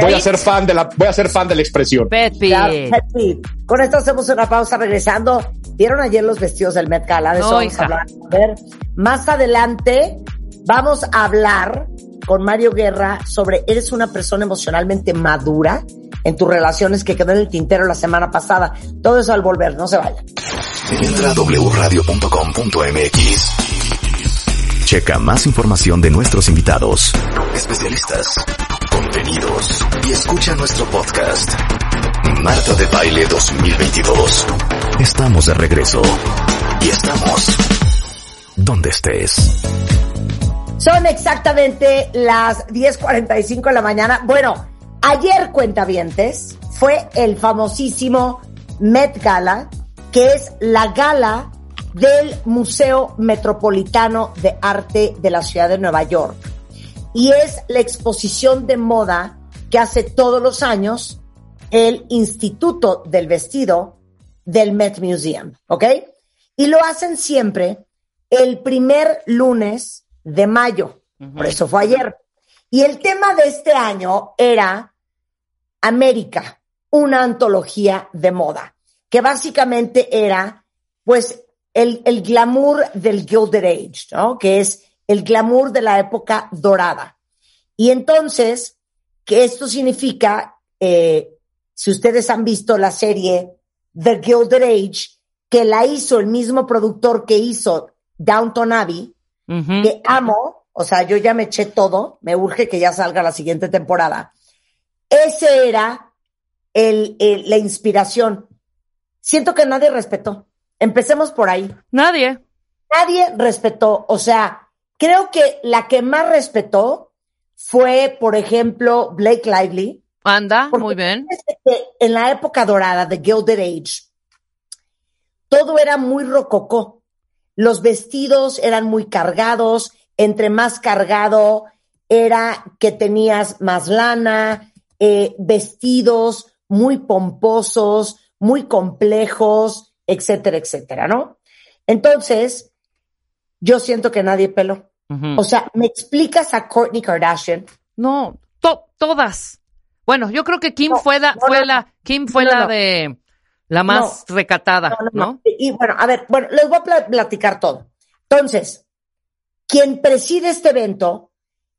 Voy a ser fan de la, voy a ser fan de la expresión. Pet peeve. pet peeve. Con esto hacemos una pausa regresando. ¿Vieron ayer los vestidos del Met Gala? De eso vamos a hablar. A ver, más adelante vamos a hablar con Mario Guerra sobre eres una persona emocionalmente madura en tus relaciones que quedó en el tintero la semana pasada. Todo eso al volver, no se vayan. Entra a wradio.com.mx. Checa más información de nuestros invitados, especialistas, contenidos y escucha nuestro podcast. Marta de Baile 2022. Estamos de regreso. Y estamos donde estés. Son exactamente las 10.45 de la mañana. Bueno, ayer cuentavientes fue el famosísimo Met Gala, que es la gala del Museo Metropolitano de Arte de la Ciudad de Nueva York. Y es la exposición de moda que hace todos los años el Instituto del Vestido del Met Museum, ¿ok? Y lo hacen siempre el primer lunes de mayo. Por eso fue ayer. Y el tema de este año era América, una antología de moda, que básicamente era, pues, el, el glamour del Gilded Age, ¿no? Que es el glamour de la época dorada. Y entonces, que esto significa, eh, si ustedes han visto la serie The Gilded Age, que la hizo el mismo productor que hizo Downton Abbey, que amo, o sea, yo ya me eché todo, me urge que ya salga la siguiente temporada. Ese era el, la inspiración. Siento que nadie respetó. Empecemos por ahí. Nadie. Nadie respetó. O sea, creo que la que más respetó fue, por ejemplo, Blake Lively. Anda, muy bien. En la época dorada de Gilded Age, todo era muy rococó. Los vestidos eran muy cargados, entre más cargado era que tenías más lana, eh, vestidos muy pomposos, muy complejos, etcétera, etcétera, ¿no? Entonces, yo siento que nadie peló. O sea, ¿me explicas a Kourtney Kardashian? No, todas. Bueno, yo creo que Kim No, fue la, no, fue no. la, Kim fue No, la de la más recatada, ¿no? Y bueno, a ver, bueno, les voy a pla- platicar todo. Entonces, quien preside este evento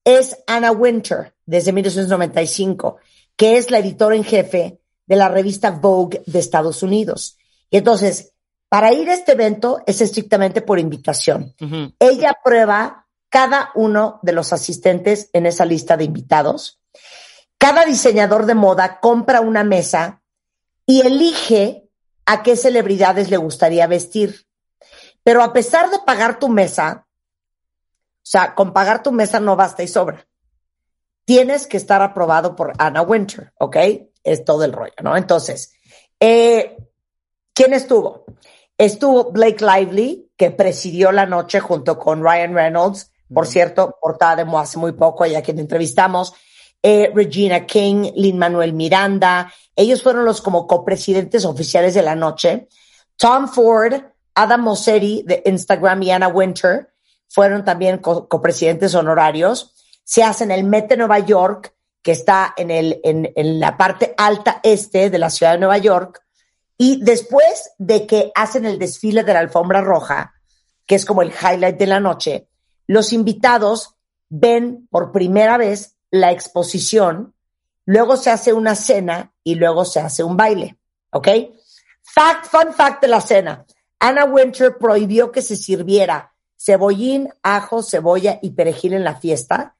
es Anna Winter, desde 1995, que es la editora en jefe de la revista Vogue de Estados Unidos. Y entonces, para ir a este evento es estrictamente por invitación. Ella prueba cada uno de los asistentes en esa lista de invitados. Cada diseñador de moda compra una mesa y elige a qué celebridades le gustaría vestir. Pero a pesar de pagar tu mesa, o sea, con pagar tu mesa no basta y sobra. Tienes que estar aprobado por Anna Winter, ¿ok? Es todo el rollo, ¿no? Entonces, eh, ¿quién estuvo? Estuvo Blake Lively, que presidió la noche junto con Ryan Reynolds, por cierto, portada de hace muy poco, ya quien entrevistamos, eh, Regina King, Lin Manuel Miranda, ellos fueron los como copresidentes oficiales de la noche. Tom Ford, Adam Mosseri de Instagram y Anna Winter fueron también co- copresidentes honorarios. Se hace en el Met de Nueva York, que está en, el, en, en la parte alta este de la ciudad de Nueva York. Y después de que hacen el desfile de la alfombra roja, que es como el highlight de la noche, los invitados ven por primera vez la exposición, luego se hace una cena y luego se hace un baile. ¿Ok? Fact, fun fact de la cena. Anna Winter prohibió que se sirviera cebollín, ajo, cebolla y perejil en la fiesta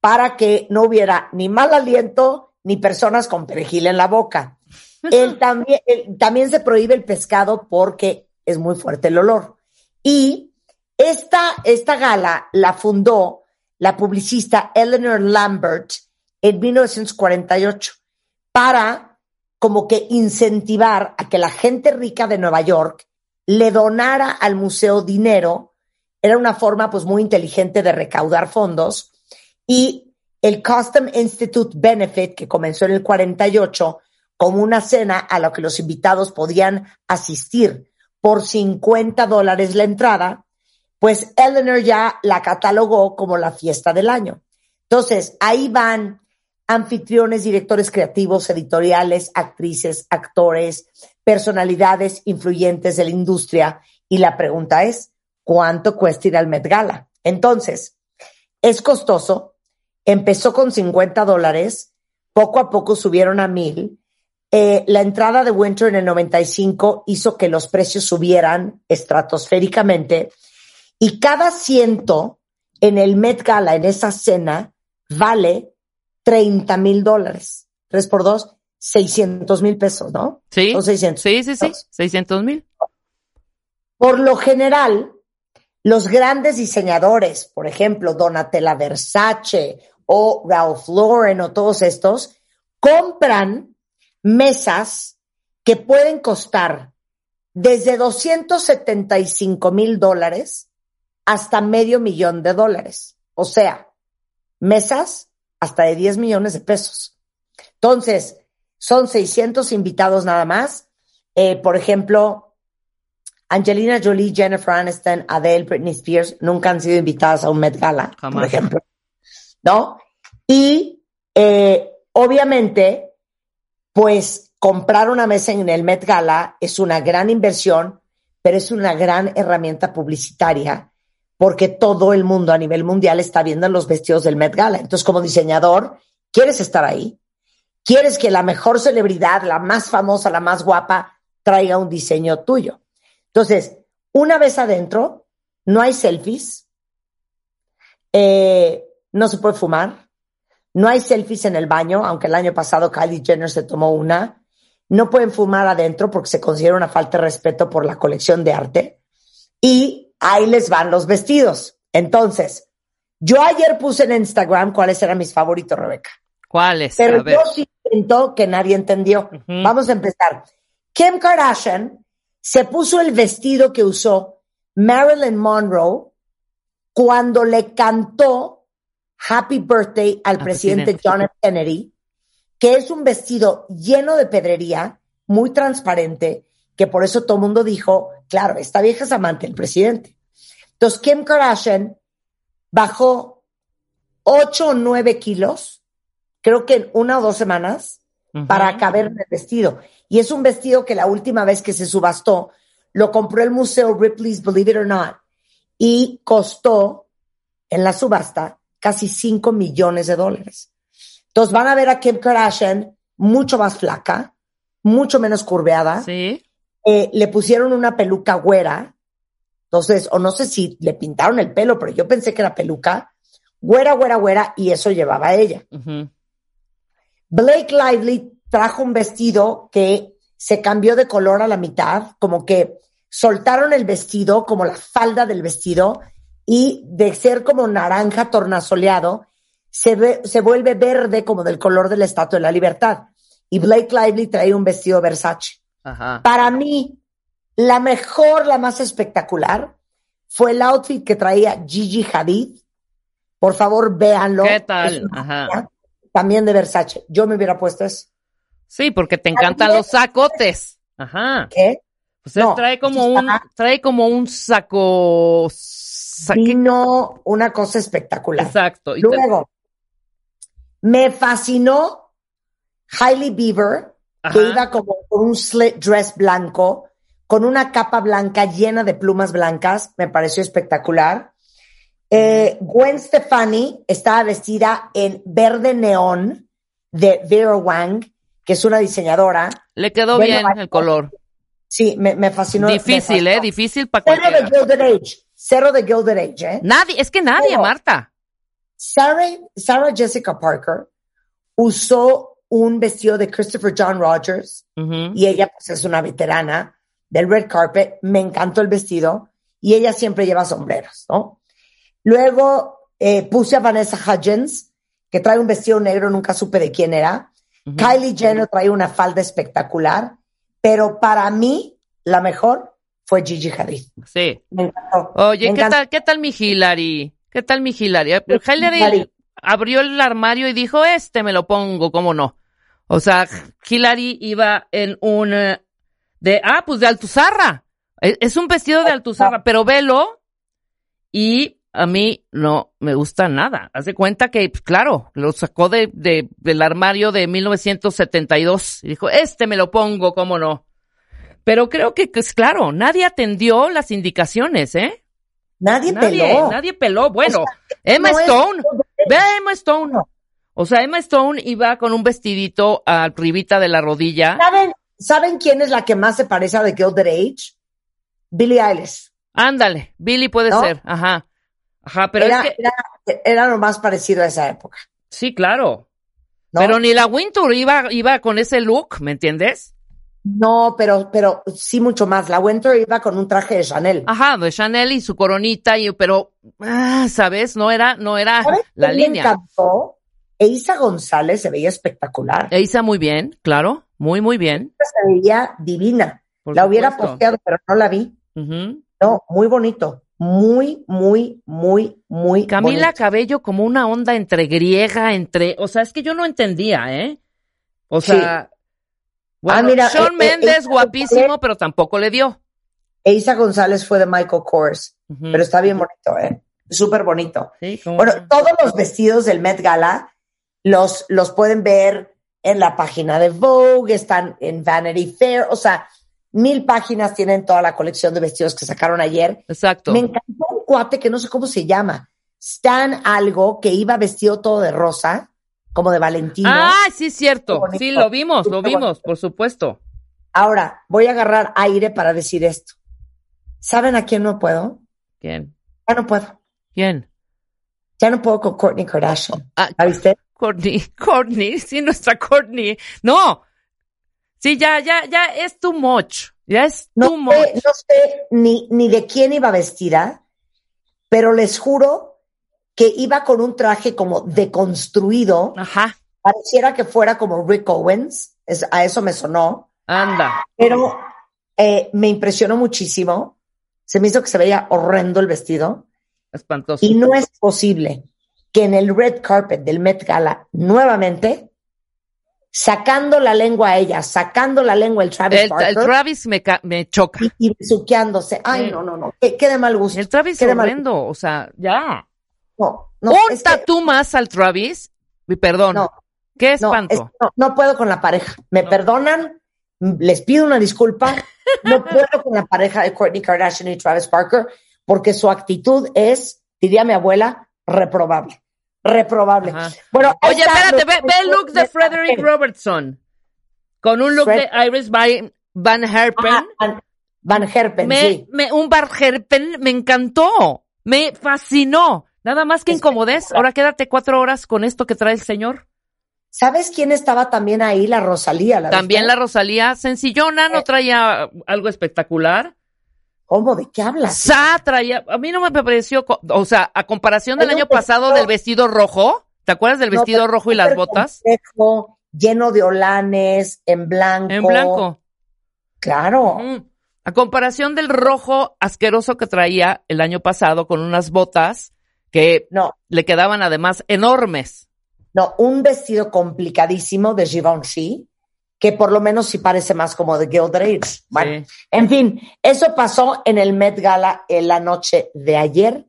para que no hubiera ni mal aliento ni personas con perejil en la boca. Él también, él- también se prohíbe el pescado porque es muy fuerte el olor. Y esta, esta gala la fundó la publicista Eleanor Lambert en 1948 para como que incentivar a que la gente rica de Nueva York le donara al museo dinero. Era una forma pues muy inteligente de recaudar fondos y el Custom Institute Benefit, que comenzó en el 48, como una cena a la que los invitados podían asistir por 50 dólares la entrada, pues Eleanor ya la catalogó como la fiesta del año. Entonces, ahí van anfitriones, directores creativos, editoriales, actrices, actores, personalidades influyentes de la industria. Y la pregunta es, ¿cuánto cuesta ir al Met Gala? Entonces, es costoso. Empezó con 50 dólares, poco a poco subieron a mil. Eh, la entrada de Winter en el 95 hizo que los precios subieran estratosféricamente y cada asiento en el Met Gala, en esa cena, vale 30 mil dólares. Tres por dos, 600 mil pesos, ¿no? Sí. Son 600. Sí, sí, sí. 600 mil. Por lo general, los grandes diseñadores, por ejemplo, Donatella Versace o Ralph Lauren o todos estos, compran mesas que pueden costar desde 275 mil dólares hasta medio millón de dólares. O sea, mesas hasta de 10 millones de pesos. Entonces, son 600 invitados nada más. Eh, por ejemplo, Angelina Jolie, Jennifer Aniston, Adele, Britney Spears nunca han sido invitadas a un Met Gala, Jamás. por ejemplo. ¿No? Y eh, obviamente, pues comprar una mesa en el Met Gala es una gran inversión, pero es una gran herramienta publicitaria porque todo el mundo a nivel mundial está viendo los vestidos del Met Gala. Entonces, como diseñador, ¿quieres estar ahí? ¿Quieres que la mejor celebridad, la más famosa, la más guapa, traiga un diseño tuyo? Entonces, una vez adentro, no hay selfies, eh, no se puede fumar, no hay selfies en el baño, aunque el año pasado Kylie Jenner se tomó una, no pueden fumar adentro porque se considera una falta de respeto por la colección de arte y ahí les van los vestidos. Entonces, yo ayer puse en Instagram cuáles eran mis favoritos, Rebeca. ¿Cuáles? Pero yo sí siento que nadie entendió. Vamos a empezar. Kim Kardashian se puso el vestido que usó Marilyn Monroe cuando le cantó Happy Birthday al Al presidente presidente. John F. Kennedy, que es un vestido lleno de pedrería, muy transparente, que por eso todo el mundo dijo, claro, esta vieja es amante del presidente. Entonces, Kim Kardashian bajó 8 o 9 kilos creo que en una o dos semanas, para caber en el vestido. Y es un vestido que la última vez que se subastó, lo compró el Museo Ripley's Believe It or Not y costó en la subasta casi 5 millones de dólares. Entonces van a ver a Kim Kardashian mucho más flaca, mucho menos curveada. Sí. Eh, le pusieron una peluca güera. Entonces, o no sé si le pintaron el pelo, pero yo pensé que era peluca. Güera, güera, güera, y eso llevaba a ella. Blake Lively trajo un vestido que se cambió de color a la mitad, como que soltaron el vestido, como la falda del vestido, y de ser como naranja tornasoleado, se, ve, se vuelve verde como del color de la Estatua de la Libertad. Y Blake Lively trae un vestido Versace. Para mí, la mejor, la más espectacular, fue el outfit que traía Gigi Hadid. Por favor, véanlo. ¿Qué tal? Ajá. También de Versace. Yo me hubiera puesto eso. Sí, porque te encantan los sacotes. Ajá. ¿Qué? Pues trae como un, trae como un saco. Vino una cosa espectacular. Exacto. Luego, me fascinó Hailey Bieber, que iba como con un slit dress blanco, con una capa blanca llena de plumas blancas. Me pareció espectacular. Eh, Gwen Stefani estaba vestida en verde neón de Vera Wang, que es una diseñadora. Le quedó bien el color. Sí, me, fascinó. Difícil, ¿eh? Difícil para Cero de Gilded Age. Cero de Gilded Age, ¿eh? Nadie, es que nadie, Marta. Sarah, Sarah Jessica Parker usó un vestido de Christopher John Rogers y ella pues es una veterana del red carpet. Me encantó el vestido y ella siempre lleva sombreros, ¿no? Luego eh, puse a Vanessa Hudgens, que trae un vestido negro, nunca supe de quién era. Kylie Jenner trae una falda espectacular pero para mí la mejor fue Gigi Hadid. Sí. Me encantó. Oye, ¿qué, Tal, ¿qué tal mi Hillary? ¿Qué tal mi Hillary? Hillary abrió el armario y dijo, este me lo pongo, ¿cómo no? O sea, Hillary iba en un... Eh, de, ah, pues de Altuzarra. E, es un vestido de Altuzarra, pero velo y a mí no me gusta nada. Haz de cuenta que, pues, claro, lo sacó de, de, del armario de 1972 y dijo, este me lo pongo, ¿cómo no? Pero creo que, pues, claro, nadie atendió las indicaciones, ¿eh? Nadie, peló. Nadie peló. Bueno, Emma Stone, ve a Emma Stone. O sea, Emma Stone iba con un vestidito arribita de la rodilla. ¿Saben, ¿Saben quién es la que más se parece a The Gilded Age? Billie Eilish. Ándale, Billie puede ser, ajá. Ajá, pero era, era, lo más parecido a esa época. Sí, claro. Pero ni la Wintour iba, iba con ese look, ¿me entiendes? No, pero, pero sí mucho más. La Winter iba con un traje de Chanel. Ajá, de Chanel y su coronita, y, pero, ah, ¿sabes? No era, no era la línea. Me encantó. Eisa González se veía espectacular. Eisa muy bien, claro, muy, muy bien. Se veía divina. la hubiera posteado, pero no la vi. No, muy bonito muy, muy, muy, muy. Camila Cabello como una onda entre griega, entre, o sea, es que yo no entendía, ¿eh? O sea, ah, mira, Sean eh, eh, Méndez, guapísimo, pero tampoco le dio. Eisa González fue de Michael Kors, pero está bien bonito, ¿eh? Súper bonito. bueno, todos los vestidos del Met Gala los, los pueden ver en la página de Vogue, están en Vanity Fair, o sea, Mil páginas tienen toda la colección de vestidos que sacaron ayer. Exacto. Me encantó un cuate que no sé cómo se llama. Stan algo que iba vestido todo de rosa, como de Valentino. Ah, sí, es cierto. Sí, lo vimos, lo vimos, por supuesto. Ahora, voy a agarrar aire para decir esto. ¿Saben a quién no puedo? ¿Quién? Ya no puedo. ¿Quién? Ya no puedo con Courtney Kardashian. Ah, viste? Courtney, Courtney, sí, nuestra Courtney. No, Sí, ya, ya, ya es too much. Ya es no too much. no sé ni, ni de quién iba vestida, pero les juro que iba con un traje como deconstruido. Ajá. Pareciera que fuera como Rick Owens. a eso me sonó. Anda. Pero eh, me impresionó muchísimo. Se me hizo que se veía horrendo el vestido. Espantoso. Y no es posible que en el red carpet del Met Gala nuevamente sacando la lengua a ella, sacando la lengua el Travis el, El Travis me, me choca. Y, suqueándose. Ay, no, no, no. Qué, de mal gusto. El Travis es horrendo. O sea, ya. No, no. Un tatú más al Travis. Perdón. No. Qué No, espanto. es- no, no puedo con la pareja. ¿Me perdonan? Les pido una disculpa. No puedo con la pareja de Kourtney Kardashian y Travis Barker porque su actitud es, diría mi abuela, reprobable. Reprobable. Ajá. Bueno, Oye, espérate, ve, ve el look de Frederick Robertson. Con un look Fred- de Iris Van, Van Herpen. Ajá, Van, Van Herpen, me, sí. me- un Van Herpen me encantó. Me fascinó. Nada más que incomodez. Ahora quédate cuatro horas con esto que trae el señor. ¿Sabes quién estaba también ahí? La Rosalía. ¿la También la? Rosalía sencillona, no traía algo espectacular. ¿Cómo? ¿De qué hablas? Sa traía, a mí no me pareció, o sea, a comparación del Hay año pasado vestido- del vestido rojo, ¿te acuerdas del vestido rojo y las botas? complejo, lleno de olanes, en blanco. En blanco. Claro. A comparación del rojo asqueroso que traía el año pasado con unas botas que No, le quedaban además enormes. no, un vestido complicadísimo de Givenchy, que por lo menos sí parece más como de Gilded Age. Bueno, Sí. en fin, eso pasó en el Met Gala en la noche de ayer.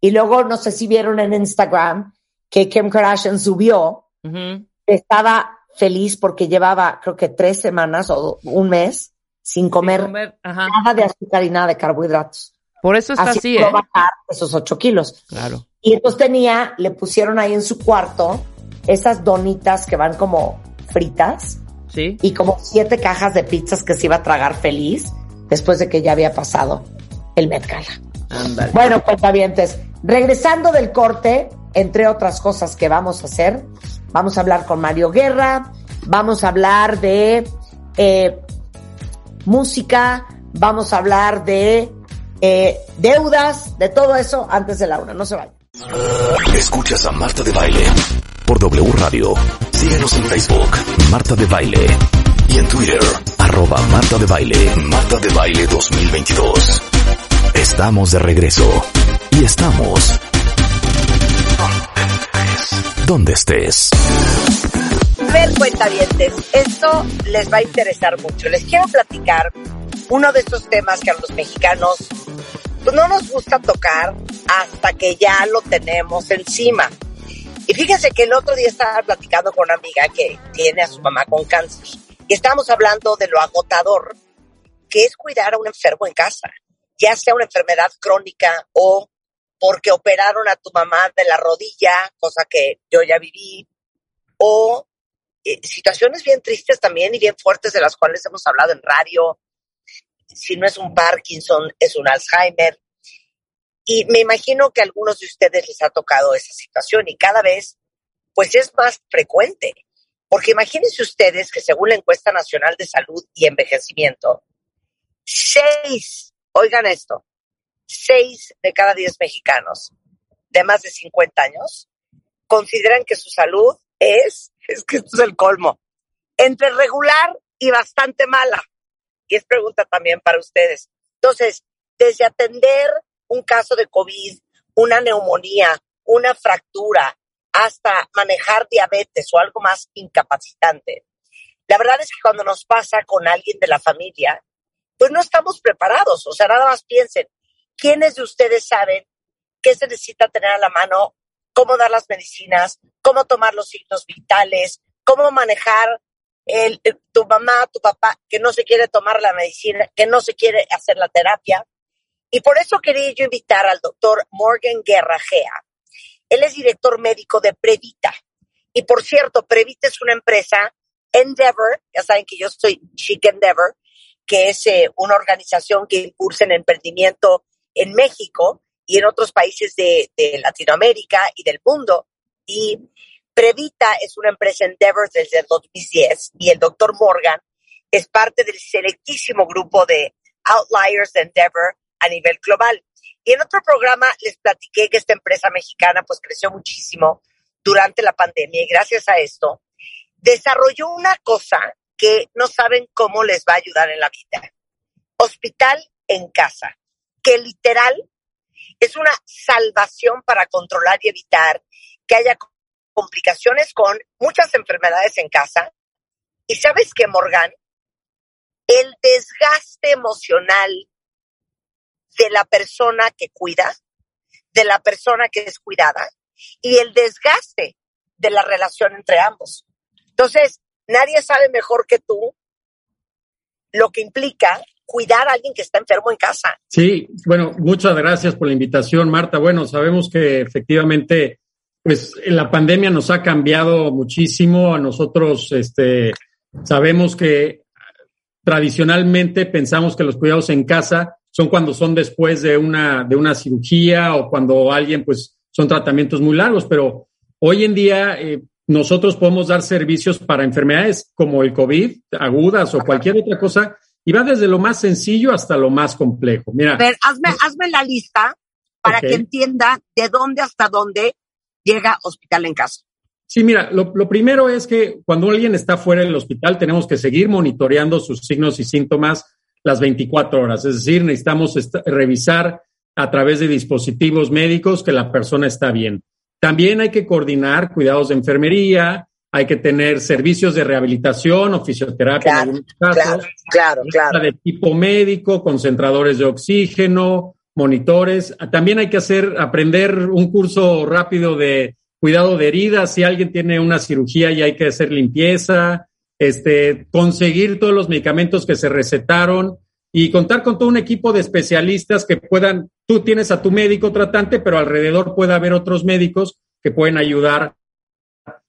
Y luego, no sé si vieron en Instagram que Kim Kardashian subió, estaba feliz porque llevaba, creo que tres semanas o un mes sin comer nada de azúcar y nada de carbohidratos. Por eso está así, logró ¿eh? bajar esos ocho kilos. Claro. Y entonces tenía, le pusieron ahí en su cuarto esas donitas que van como fritas Sí. y como siete cajas de pizzas que se iba a tragar feliz después de que ya había pasado el Met Gala. Bueno, cuentavientes, regresando del corte, entre otras cosas que vamos a hacer, vamos a hablar con Mario Guerra, vamos a hablar de eh, música, vamos a hablar de eh, deudas, de todo eso antes de la una. No se vayan. Escuchas a Marta de Baile por W Radio. Síguenos en Facebook, Marta de Baile. Y en Twitter, arroba Marta de Baile, Marta de Baile 2022. Estamos de regreso. Y estamos... Donde estés. Ver, cuentavientes, esto les va a interesar mucho. Les quiero platicar uno de estos temas que a los mexicanos pues, no nos gusta tocar hasta que ya lo tenemos encima. Y fíjense que el otro día estaba platicando con una amiga que tiene a su mamá con cáncer. Y estábamos hablando de lo agotador que es cuidar a un enfermo en casa, ya sea una enfermedad crónica o porque operaron a tu mamá de la rodilla, cosa que yo ya viví, o eh, situaciones bien tristes también y bien fuertes de las cuales hemos hablado en radio. Si no es un Parkinson, es un Alzheimer. Y me imagino que a algunos de ustedes les ha tocado esa situación y cada vez, pues es más frecuente. Porque imagínense ustedes que según la encuesta nacional de salud y envejecimiento, seis, oigan esto, seis de cada diez mexicanos de más de 50 años consideran que su salud es, es que esto es el colmo, entre regular y bastante mala. Y es pregunta también para ustedes. Entonces, desde atender un caso de COVID, una neumonía, una fractura, hasta manejar diabetes o algo más incapacitante. La verdad es que cuando nos pasa con alguien de la familia, pues no estamos preparados. O sea, nada más piensen, ¿quiénes de ustedes saben qué se necesita tener a la mano? ¿Cómo dar las medicinas? ¿Cómo tomar los signos vitales? ¿Cómo manejar el, el- tu mamá, tu papá, que no se quiere tomar la medicina, que no se quiere hacer la terapia? Y por eso quería yo invitar al doctor Morgan Guerrajea. Él es director médico de Previta. Y por cierto, Previta es una empresa, Endeavor, ya saben que yo soy Chic Endeavor, que es eh, una organización que impulsa el emprendimiento en México y en otros países de, Latinoamérica y del mundo. Y Previta es una empresa Endeavor desde el 2010 y el doctor Morgan es parte del selectísimo grupo de Outliers de Endeavor a nivel global. Y en otro programa les platiqué que esta empresa mexicana pues creció muchísimo durante la pandemia y gracias a esto desarrolló una cosa que no saben cómo les va a ayudar en la vida. Hospital en casa, que literal es una salvación para controlar y evitar que haya complicaciones con muchas enfermedades en casa. Y sabes que, Morgan, el desgaste emocional de la persona que cuida, de la persona que es cuidada y el desgaste de la relación entre ambos. Entonces, nadie sabe mejor que tú lo que implica cuidar a alguien que está enfermo en casa. Sí, bueno, muchas gracias por la invitación, Marta. Bueno, sabemos que efectivamente, pues la pandemia nos ha cambiado muchísimo. A nosotros, este, sabemos que tradicionalmente pensamos que los cuidados en casa son cuando son después de una, de una cirugía o cuando alguien, pues, son tratamientos muy largos, pero hoy en día eh, nosotros podemos dar servicios para enfermedades como el COVID, agudas o cualquier otra cosa, y va desde lo más sencillo hasta lo más complejo. Mira. A ver, hazme, hazme la lista para que entienda de dónde hasta dónde llega hospital en casa. Sí, mira, lo, lo, primero es que cuando alguien está fuera del hospital tenemos que seguir monitoreando sus signos y síntomas las 24 horas. Es decir, necesitamos revisar a través de dispositivos médicos que la persona está bien. También hay que coordinar cuidados de enfermería, hay que tener servicios de rehabilitación o fisioterapia claro, en algunos casos. Claro, claro, De tipo médico, concentradores de oxígeno, monitores. También hay que hacer, aprender un curso rápido de cuidado de heridas. Si alguien tiene una cirugía y hay que hacer limpieza, este, conseguir todos los medicamentos que se recetaron y contar con todo un equipo de especialistas que puedan, tú tienes a tu médico tratante, pero alrededor puede haber otros médicos que pueden ayudar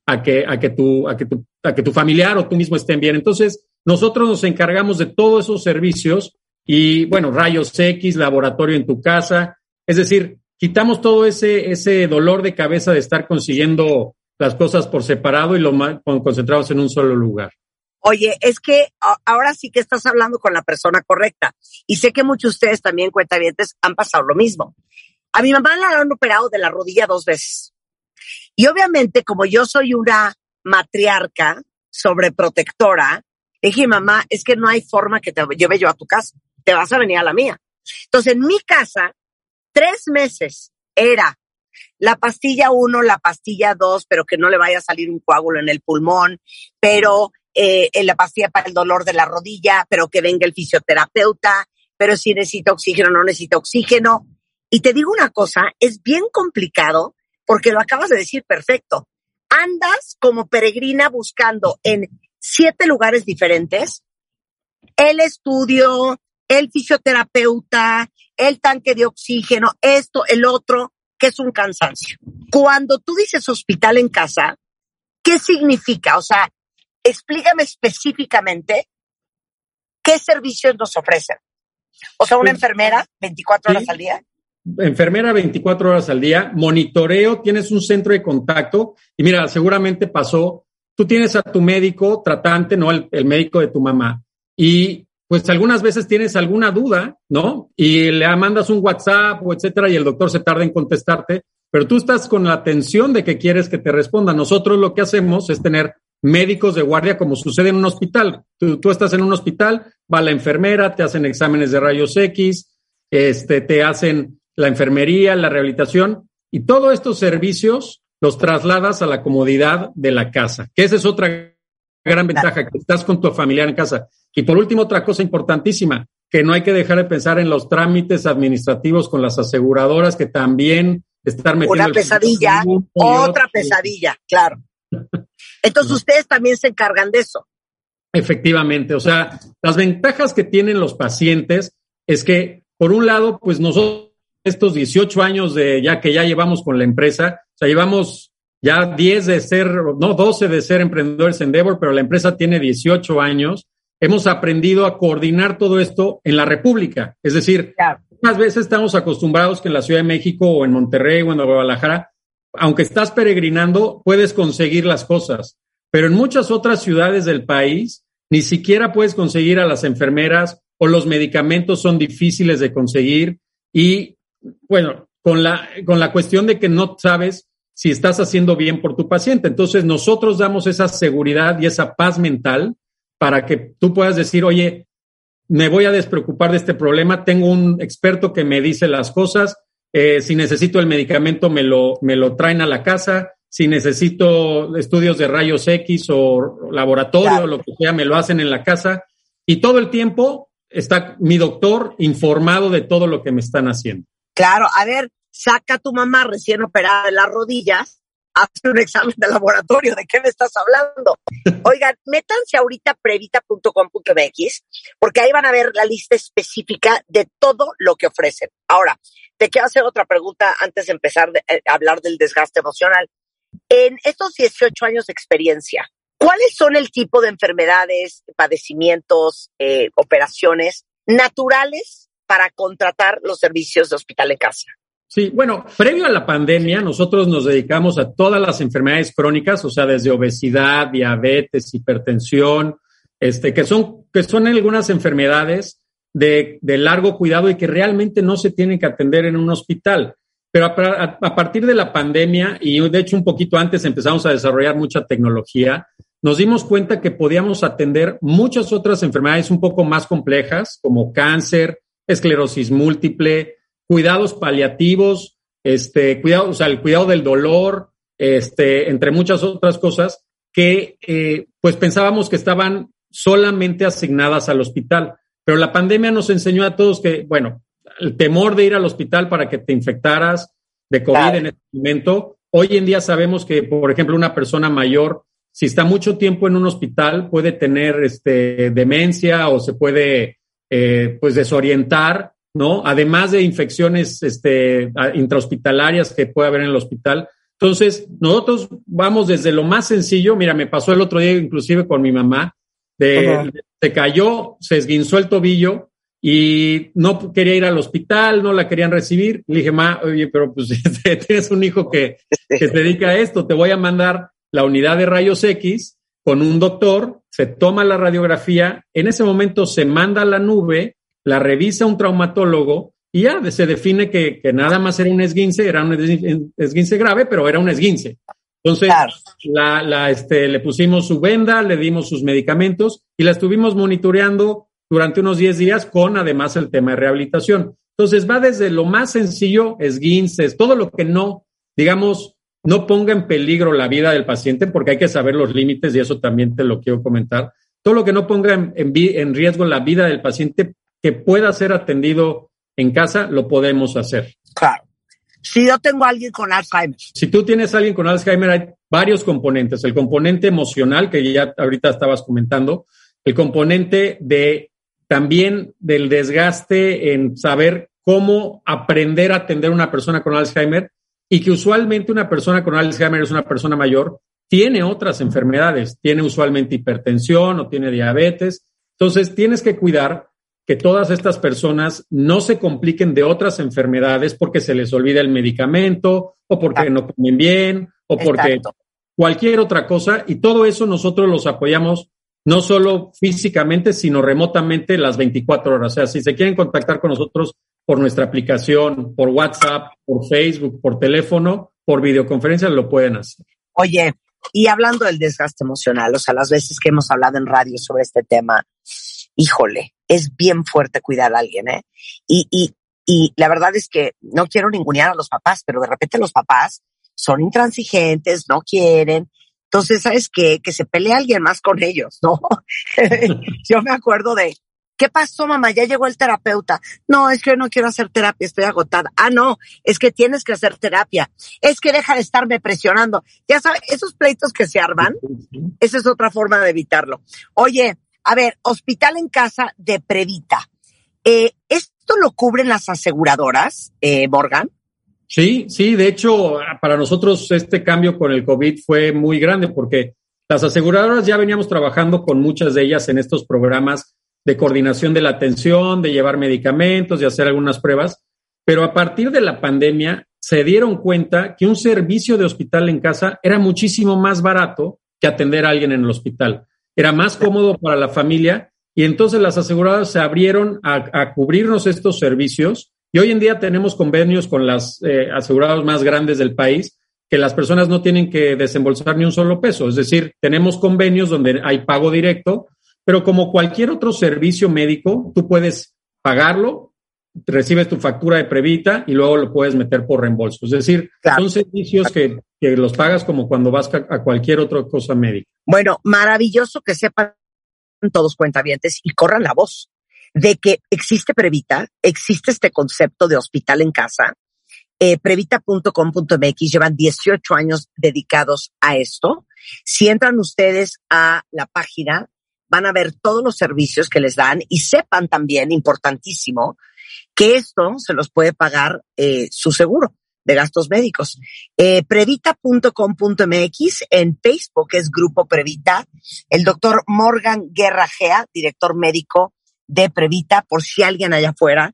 a que, a que, tu, a que, tu, a que tu familiar o tú mismo estén bien. Entonces, nosotros nos encargamos de todos esos servicios y, bueno, rayos X, laboratorio en tu casa. Es decir, quitamos todo ese, ese dolor de cabeza de estar consiguiendo las cosas por separado y lo concentrados en un solo lugar. Oye, es que ahora sí que estás hablando con la persona correcta. Y sé que muchos de ustedes también, cuentavientes, han pasado lo mismo. A mi mamá la han operado de la rodilla dos veces. Y obviamente, como yo soy una matriarca sobreprotectora, dije, mamá, es que no hay forma que te lleve yo a tu casa. Te vas a venir a la mía. Entonces, en mi casa, tres meses era la pastilla uno, la pastilla dos, pero que no le vaya a salir un coágulo en el pulmón, pero eh, en la pastilla para el dolor de la rodilla, pero que venga el fisioterapeuta, pero si necesita oxígeno, no necesita oxígeno. Y te digo una cosa, es bien complicado porque lo acabas de decir perfecto. Andas como peregrina buscando en siete lugares diferentes el estudio, el fisioterapeuta, el tanque de oxígeno, esto, el otro, que es un cansancio. Cuando tú dices hospital en casa, ¿qué significa? O sea, explícame específicamente qué servicios nos ofrecen. O sea, una enfermera 24 horas al día. Enfermera 24 horas al día, monitoreo, tienes un centro de contacto y mira, seguramente pasó, tú tienes a tu médico tratante, no el, el médico de tu mamá, y pues algunas veces tienes alguna duda, ¿no? Y le mandas un WhatsApp o etcétera y el doctor se tarda en contestarte, pero tú estás con la atención de que quieres que te responda. Nosotros lo que hacemos es tener médicos de guardia como sucede en un hospital. Tú, estás en un hospital, va la enfermera, te hacen exámenes de rayos X, este, te hacen la enfermería, la rehabilitación y todos estos servicios los trasladas a la comodidad de la casa, que esa es otra gran ventaja, que estás con tu familiar en casa. Y por último, otra cosa importantísima, que no hay que dejar de pensar en los trámites administrativos con las aseguradoras que también están metiendo. Una pesadilla, otra pesadilla, claro. Entonces ustedes también se encargan de eso. Efectivamente, o sea, las ventajas que tienen los pacientes es que, por un lado, pues nosotros estos 18 años de ya que ya llevamos con la empresa, o sea, llevamos ya 10 de ser, no 12 de ser emprendedores en Endeavor, pero la empresa tiene 18 años. Hemos aprendido a coordinar todo esto en la República. Es decir, unas veces estamos acostumbrados que en la Ciudad de México o en Monterrey o en Guadalajara aunque estás peregrinando, puedes conseguir las cosas, pero en muchas otras ciudades del país ni siquiera puedes conseguir a las enfermeras o los medicamentos son difíciles de conseguir y bueno, con la, con la cuestión de que no sabes si estás haciendo bien por tu paciente. Entonces nosotros damos esa seguridad y esa paz mental para que tú puedas decir, oye, me voy a despreocupar de este problema, tengo un experto que me dice las cosas, eh, si necesito el medicamento, me lo, me lo traen a la casa. Si necesito estudios de rayos X o laboratorio, lo que sea, me lo hacen en la casa. Y todo el tiempo está mi doctor informado de todo lo que me están haciendo. Claro, a ver, saca a tu mamá recién operada de las rodillas hace un examen de laboratorio. ¿De qué me estás hablando? Oigan, métanse ahorita previta.com.mx porque ahí van a ver la lista específica de todo lo que ofrecen. Ahora, te quiero hacer otra pregunta antes de empezar eh, a hablar del desgaste emocional. En estos 18 años de experiencia, ¿cuáles son el tipo de enfermedades, padecimientos, eh, operaciones naturales para contratar los servicios de hospital en casa? Sí, bueno, previo a la pandemia, nosotros nos dedicamos a todas las enfermedades crónicas, o sea, desde obesidad, diabetes, hipertensión, este, que son, que son algunas enfermedades de, de largo cuidado y que realmente no se tienen que atender en un hospital. Pero a, a, partir de la pandemia, y de hecho un poquito antes empezamos a desarrollar mucha tecnología, nos dimos cuenta que podíamos atender muchas otras enfermedades un poco más complejas, como cáncer, esclerosis múltiple, cuidados paliativos, este, cuidado, o sea, el cuidado del dolor, este, entre muchas otras cosas que, eh, pues pensábamos que estaban solamente asignadas al hospital. Pero la pandemia nos enseñó a todos que, bueno, el temor de ir al hospital para que te infectaras de COVID en este momento. Hoy en día sabemos que, por ejemplo, una persona mayor, si está mucho tiempo en un hospital, puede tener este, demencia o se puede, eh, pues, desorientar ¿no? Además de infecciones este, intrahospitalarias que puede haber en el hospital. Entonces, nosotros vamos desde lo más sencillo. Mira, me pasó el otro día inclusive con mi mamá. De, se cayó, se esguinzó el tobillo y no quería ir al hospital, no la querían recibir. Le dije, ma, oye, pero pues tienes un hijo que, que se dedica a esto, te voy a mandar la unidad de rayos X con un doctor, se toma la radiografía, en ese momento se manda a la nube la revisa un traumatólogo y ya se define que, nada más era un esguince, era un esguince grave, pero era un esguince. Entonces, la, la, este, le pusimos su venda, le dimos sus medicamentos y la estuvimos monitoreando durante unos 10 días con además el tema de rehabilitación. Entonces, va desde lo más sencillo, esguinces, todo lo que no, digamos, no ponga en peligro la vida del paciente, porque hay que saber los límites y eso también te lo quiero comentar. Todo lo que no ponga en, en riesgo la vida del paciente que pueda ser atendido en casa, lo podemos hacer. Claro. Si yo tengo a alguien con Alzheimer. Si tú tienes a alguien con Alzheimer, hay varios componentes. El componente emocional, que ya ahorita estabas comentando, el componente de también del desgaste en saber cómo aprender a atender a una persona con Alzheimer y que usualmente una persona con Alzheimer es una persona mayor, tiene otras enfermedades, tiene usualmente hipertensión o tiene diabetes. Entonces, tienes que cuidar que todas estas personas no se compliquen de otras enfermedades porque se les olvida el medicamento o porque no comen bien o porque cualquier otra cosa. Y todo eso nosotros los apoyamos no solo físicamente, sino remotamente las 24 horas. O sea, si se quieren contactar con nosotros por nuestra aplicación, por WhatsApp, por Facebook, por teléfono, por videoconferencia, lo pueden hacer. Oye, y hablando del desgaste emocional, o sea, las veces que hemos hablado en radio sobre este tema, híjole, es bien fuerte cuidar a alguien, ¿eh? Y, y, y la verdad es que no quiero ningunear a los papás, pero de repente los papás son intransigentes, no quieren. Entonces, ¿sabes qué? Que se pelee alguien más con ellos, ¿no? Yo me acuerdo de, ¿qué pasó, mamá? Ya llegó el terapeuta. No, es que yo no quiero hacer terapia, estoy agotada. Ah, no, es que tienes que hacer terapia. Es que deja de estarme presionando. Ya sabes, esos pleitos que se arman, esa es otra forma de evitarlo. Oye, a ver, hospital en casa de Previta. Eh, ¿Esto lo cubren las aseguradoras, eh, Morgan? Sí, sí, de hecho, para nosotros este cambio con el COVID fue muy grande porque las aseguradoras ya veníamos trabajando con muchas de ellas en estos programas de coordinación de la atención, de llevar medicamentos, de hacer algunas pruebas, pero a partir de la pandemia se dieron cuenta que un servicio de hospital en casa era muchísimo más barato que atender a alguien en el hospital era más cómodo para la familia y entonces las aseguradoras se abrieron a, cubrirnos estos servicios y hoy en día tenemos convenios con las eh, aseguradoras más grandes del país que las personas no tienen que desembolsar ni un solo peso. Es decir, tenemos convenios donde hay pago directo, pero como cualquier otro servicio médico, tú puedes pagarlo, recibes tu factura de Previta y luego lo puedes meter por reembolso. Es decir, son servicios que que los pagas como cuando vas a cualquier otra cosa médica. Bueno, maravilloso que sepan todos cuentavientes y corran la voz de que existe Previta, existe este concepto de hospital en casa eh, previta.com.mx, llevan 18 años dedicados a esto. Si entran ustedes a la página, van a ver todos los servicios que les dan y sepan también, importantísimo, que esto se los puede pagar eh, su seguro de gastos médicos. Eh, previta.com.mx, en Facebook es Grupo Previta, el doctor Morgan Guerra Gea, director médico de Previta, por si alguien allá afuera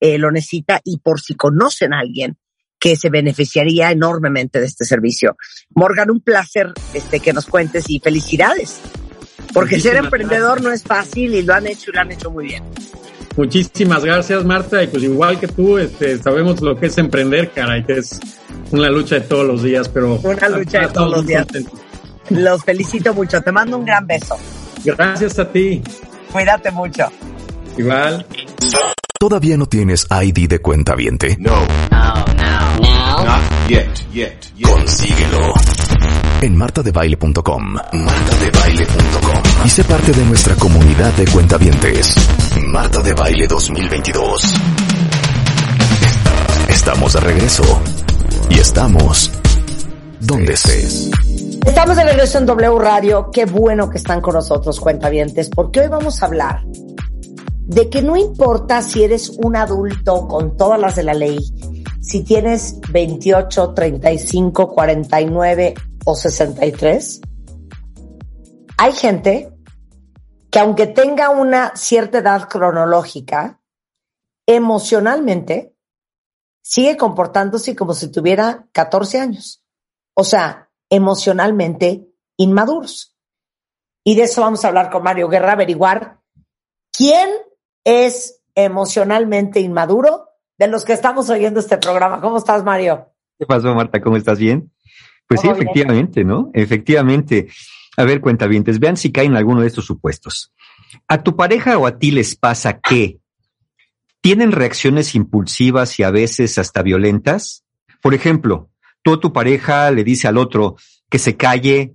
eh, lo necesita y por si conocen a alguien que se beneficiaría enormemente de este servicio. Morgan, un placer este, que nos cuentes y felicidades, porque ser emprendedor no es fácil y lo han hecho y lo han hecho muy bien. Muchísimas gracias, Marta. Y pues igual que tú, este, sabemos lo que es emprender, caray, que es una lucha de todos los días, pero... Una lucha de todos los días. Los felicito mucho. Te mando un gran beso. Gracias a ti. Cuídate mucho. Igual. ¿Todavía no tienes ID de cuenta viente? No. No, no, no. Not yet, yet, yet. Consíguelo en martadebaile.com. Martadebaile.com. Y sé parte de nuestra comunidad de cuentavientes. Marta de Baile 2022. Estamos de regreso. Y estamos donde estés. Estamos de regreso en W Radio. Qué bueno que están con nosotros, cuentavientes, porque hoy vamos a hablar de que no importa si eres un adulto con todas las de la ley, si tienes 28, 35, 49 o 63, hay gente que aunque tenga una cierta edad cronológica, emocionalmente sigue comportándose como si tuviera 14 años. O sea, emocionalmente inmaduros. Y de eso vamos a hablar con Mario Guerra, averiguar quién es emocionalmente inmaduro de los que estamos oyendo este programa. ¿Cómo estás, Mario? ¿Qué pasó, Marta? ¿Cómo estás? ¿Bien? Pues sí, efectivamente, ¿no? Efectivamente. A ver, cuentavientes, vean si caen en alguno de estos supuestos. ¿A tu pareja o a ti les pasa que tienen reacciones impulsivas y a veces hasta violentas? Por ejemplo, tú a tu pareja le dice al otro que se calle,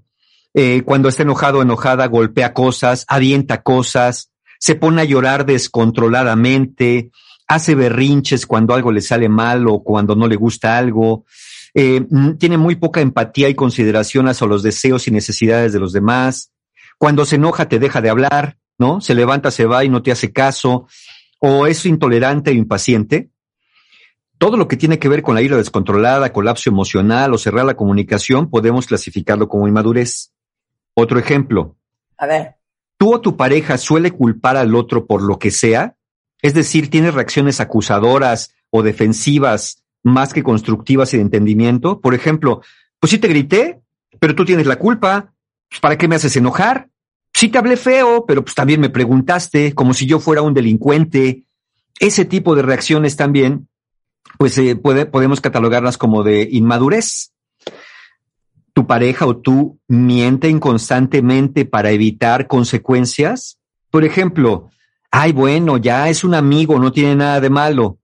eh, cuando está enojado o enojada golpea cosas, avienta cosas, se pone a llorar descontroladamente, hace berrinches cuando algo le sale mal o cuando no le gusta algo, eh, tiene muy poca empatía y consideración hacia los deseos y necesidades de los demás. Cuando se enoja te deja de hablar, ¿no? Se levanta, se va y no te hace caso, o es intolerante o impaciente. Todo lo que tiene que ver con la ira descontrolada, colapso emocional o cerrar la comunicación, podemos clasificarlo como inmadurez. Otro ejemplo. A ver. ¿Tú o tu pareja suele culpar al otro por lo que sea? Es decir, tiene reacciones acusadoras o defensivas más que constructivas y de entendimiento. Por ejemplo, pues sí te grité, pero tú tienes la culpa. Pues, ¿Para qué me haces enojar? Sí te hablé feo, pero pues también me preguntaste como si yo fuera un delincuente. Ese tipo de reacciones también, pues eh, podemos catalogarlas como de inmadurez. Tu pareja o tú mienten constantemente para evitar consecuencias. Por ejemplo, ay, bueno, ya es un amigo, no tiene nada de malo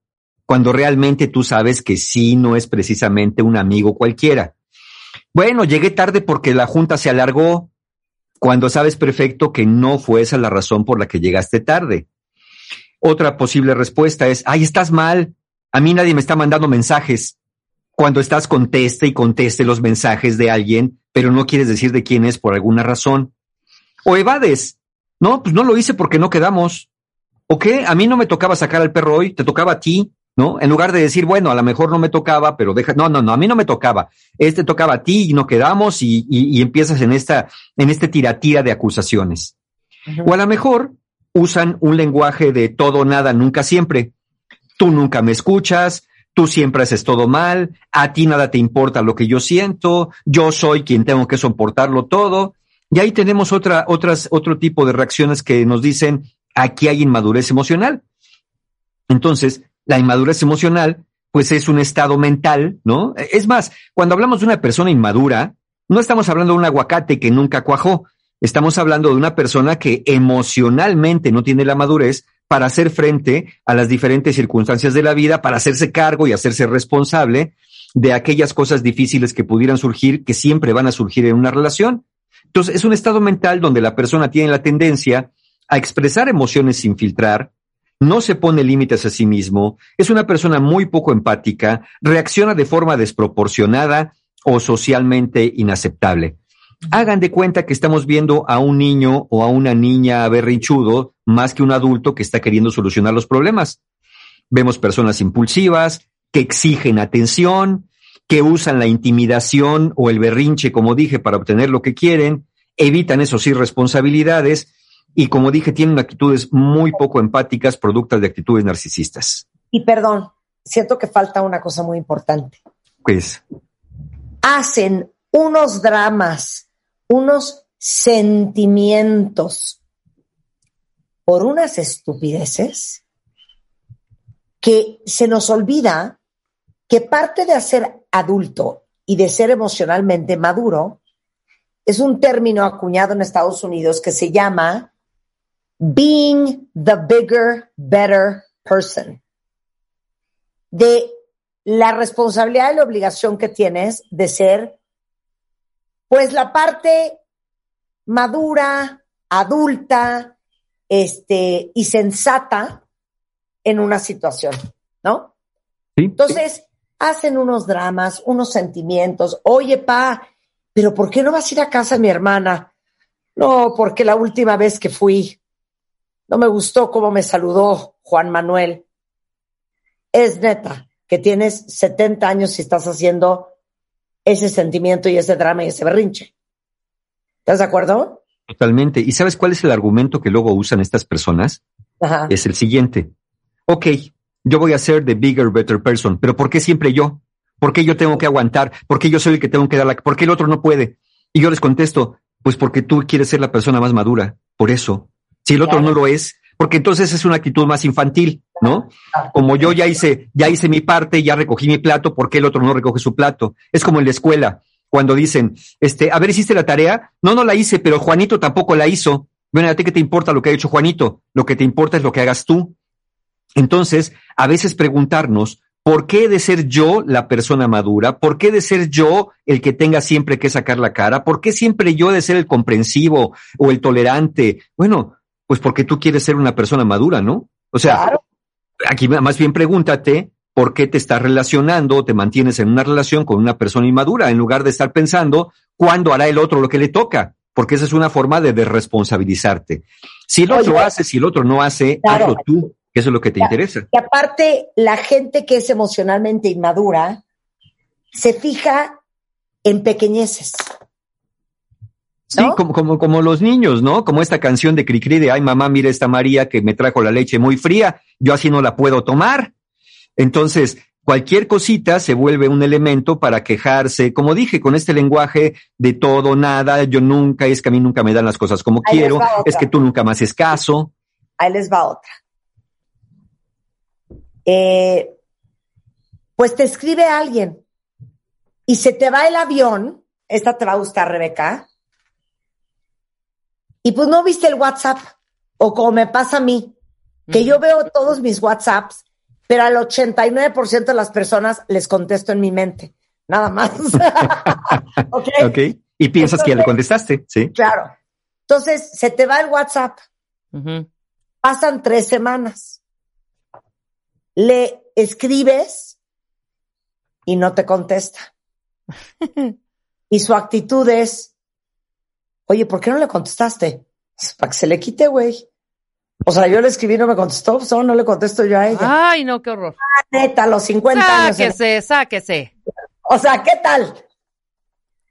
cuando realmente tú sabes que sí no es precisamente un amigo cualquiera. Bueno, llegué tarde porque la junta se alargó, cuando sabes perfecto que no fue esa la razón por la que llegaste tarde. Otra posible respuesta es, ay, estás mal, a mí nadie me está mandando mensajes. Cuando estás conteste y conteste los mensajes de alguien, pero no quieres decir de quién es por alguna razón. O evades, no, pues no lo hice porque no quedamos. ¿O qué? A mí no me tocaba sacar al perro hoy, te tocaba a ti. ¿No? En lugar de decir, bueno, a lo mejor no me tocaba, pero deja, no, no, no, a mí no me tocaba. Este tocaba a ti y no quedamos y, y, empiezas en esta, en este tiratira de acusaciones. O a lo mejor usan un lenguaje de todo, nada, nunca, siempre. Tú nunca me escuchas, tú siempre haces todo mal, a ti nada te importa lo que yo siento, yo soy quien tengo que soportarlo todo. Y ahí tenemos otra, otras, otro tipo de reacciones que nos dicen, aquí hay inmadurez emocional. Entonces, la inmadurez emocional, pues es un estado mental, ¿no? Es más, cuando hablamos de una persona inmadura, no estamos hablando de un aguacate que nunca cuajó, estamos hablando de una persona que emocionalmente no tiene la madurez para hacer frente a las diferentes circunstancias de la vida, para hacerse cargo y hacerse responsable de aquellas cosas difíciles que pudieran surgir, que siempre van a surgir en una relación. Entonces, es un estado mental donde la persona tiene la tendencia a expresar emociones sin filtrar, no se pone límites a sí mismo, es una persona muy poco empática, reacciona de forma desproporcionada o socialmente inaceptable. Hagan de cuenta que estamos viendo a un niño o a una niña berrinchudo más que un adulto que está queriendo solucionar los problemas. Vemos personas impulsivas, que exigen atención, que usan la intimidación o el berrinche, como dije, para obtener lo que quieren, evitan esos irresponsabilidades y, como dije, tienen actitudes muy poco empáticas, productas de actitudes narcisistas. Y perdón, siento que falta una cosa muy importante. Pues. Hacen unos dramas, unos sentimientos por unas estupideces que se nos olvida que parte de hacer adulto y de ser emocionalmente maduro es un término acuñado en Estados Unidos que se llama being the bigger, better person. De la responsabilidad y la obligación que tienes de ser, pues, la parte madura, adulta, este, y sensata en una situación, ¿no? Entonces, hacen unos dramas, unos sentimientos. Oye, pa, pero ¿por qué no vas a ir a casa de mi hermana? No, porque la última vez que fui, no me gustó cómo me saludó Juan Manuel. Es neta que tienes 70 años y estás haciendo ese sentimiento y ese drama y ese berrinche. ¿Estás de acuerdo? Totalmente. ¿Y sabes cuál es el argumento que luego usan estas personas? Ajá. Es el siguiente. Ok, yo voy a ser the bigger, better person, pero ¿por qué siempre yo? ¿Por qué yo tengo que aguantar? ¿Por qué yo soy el que tengo que dar la... ¿Por qué el otro no puede? Y yo les contesto, pues porque tú quieres ser la persona más madura, por eso. Si el otro no lo es, porque entonces es una actitud más infantil, ¿no? Como yo ya hice, ya hice mi parte, ya recogí mi plato, ¿por qué el otro no recoge su plato? Es como en la escuela, cuando dicen, este, a ver, ¿hiciste la tarea? No, no la hice, pero Juanito tampoco la hizo. Bueno, ¿a ti qué te importa lo que ha hecho Juanito? Lo que te importa es lo que hagas tú. Entonces, a veces preguntarnos, ¿por qué de ser yo la persona madura? ¿Por qué de ser yo el que tenga siempre que sacar la cara? ¿Por qué siempre yo de ser el comprensivo o el tolerante? Bueno, pues porque tú quieres ser una persona madura, ¿no? O sea, aquí más bien pregúntate por qué te estás relacionando o te mantienes en una relación con una persona inmadura en lugar de estar pensando cuándo hará el otro lo que le toca, porque esa es una forma de desresponsabilizarte. Si el otro Oye, hace, si el otro no hace, claro. hazlo tú, que eso es lo que te interesa. Y aparte, la gente que es emocionalmente inmadura se fija en pequeñeces. Sí, ¿no? como, como, como los niños, ¿no? Como esta canción de Cricri de, ay mamá, mira esta María que me trajo la leche muy fría, yo así no la puedo tomar. Entonces, cualquier cosita se vuelve un elemento para quejarse, como dije, con este lenguaje de todo, nada, yo nunca, es que a mí nunca me dan las cosas como Ahí quiero, es que tú nunca me haces caso. Ahí les va otra. Eh, pues te escribe alguien y se te va el avión. Esta te va a gustar, Rebeca. Y pues no viste el WhatsApp. O como me pasa a mí, que yo veo todos mis WhatsApps, pero al 89% de las personas les contesto en mi mente. Nada más. ¿Ok? ¿Ok? Y piensas que ya le contestaste, ¿sí? Claro. Entonces, se te va el WhatsApp. Pasan tres semanas. Le escribes y no te contesta. y su actitud es, oye, ¿por qué no le contestaste? Para que se le quite, güey. O sea, yo le escribí y no me contestó, pues, no le contesto yo a ella. Ay, no, qué horror. Neta, a los 50 años. Sáquese, sáquese. O sea, ¿qué tal?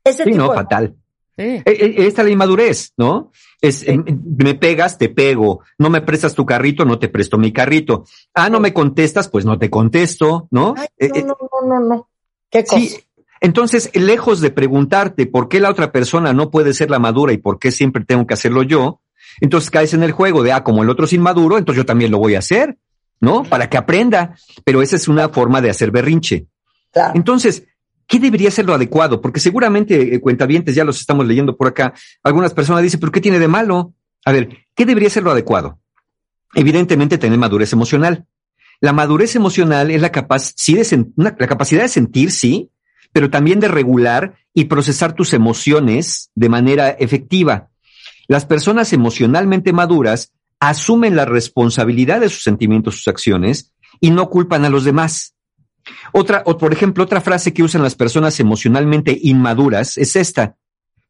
Ese Sí, tipo no, de- fatal. Sí. Eh, eh, Esta es la inmadurez, ¿no? Es, Sí. eh, me pegas, te pego. No me prestas tu carrito, no te presto mi carrito. Ah, no me contestas, pues no te contesto, ¿no? Ay, Eh, no, eh, no, no, no, no. ¿Qué cosa? sí. Entonces, lejos de preguntarte por qué la otra persona no puede ser la madura y por qué siempre tengo que hacerlo yo, entonces caes en el juego de, ah, como el otro es inmaduro, entonces yo también lo voy a hacer, ¿no? Para que aprenda. Pero esa es una forma de hacer berrinche. Claro. Entonces, ¿qué debería ser lo adecuado? Porque seguramente, eh, cuentavientes, ya los estamos leyendo por acá, algunas personas dicen, ¿pero qué tiene de malo? A ver, ¿qué debería ser lo adecuado? Evidentemente, tener madurez emocional. La madurez emocional es la, capaz, sí de sen- una- la capacidad de sentir, sí, pero también de regular y procesar tus emociones de manera efectiva. Las personas emocionalmente maduras asumen la responsabilidad de sus sentimientos, sus acciones y no culpan a los demás. Otra, o por ejemplo, otra frase que usan las personas emocionalmente inmaduras es esta.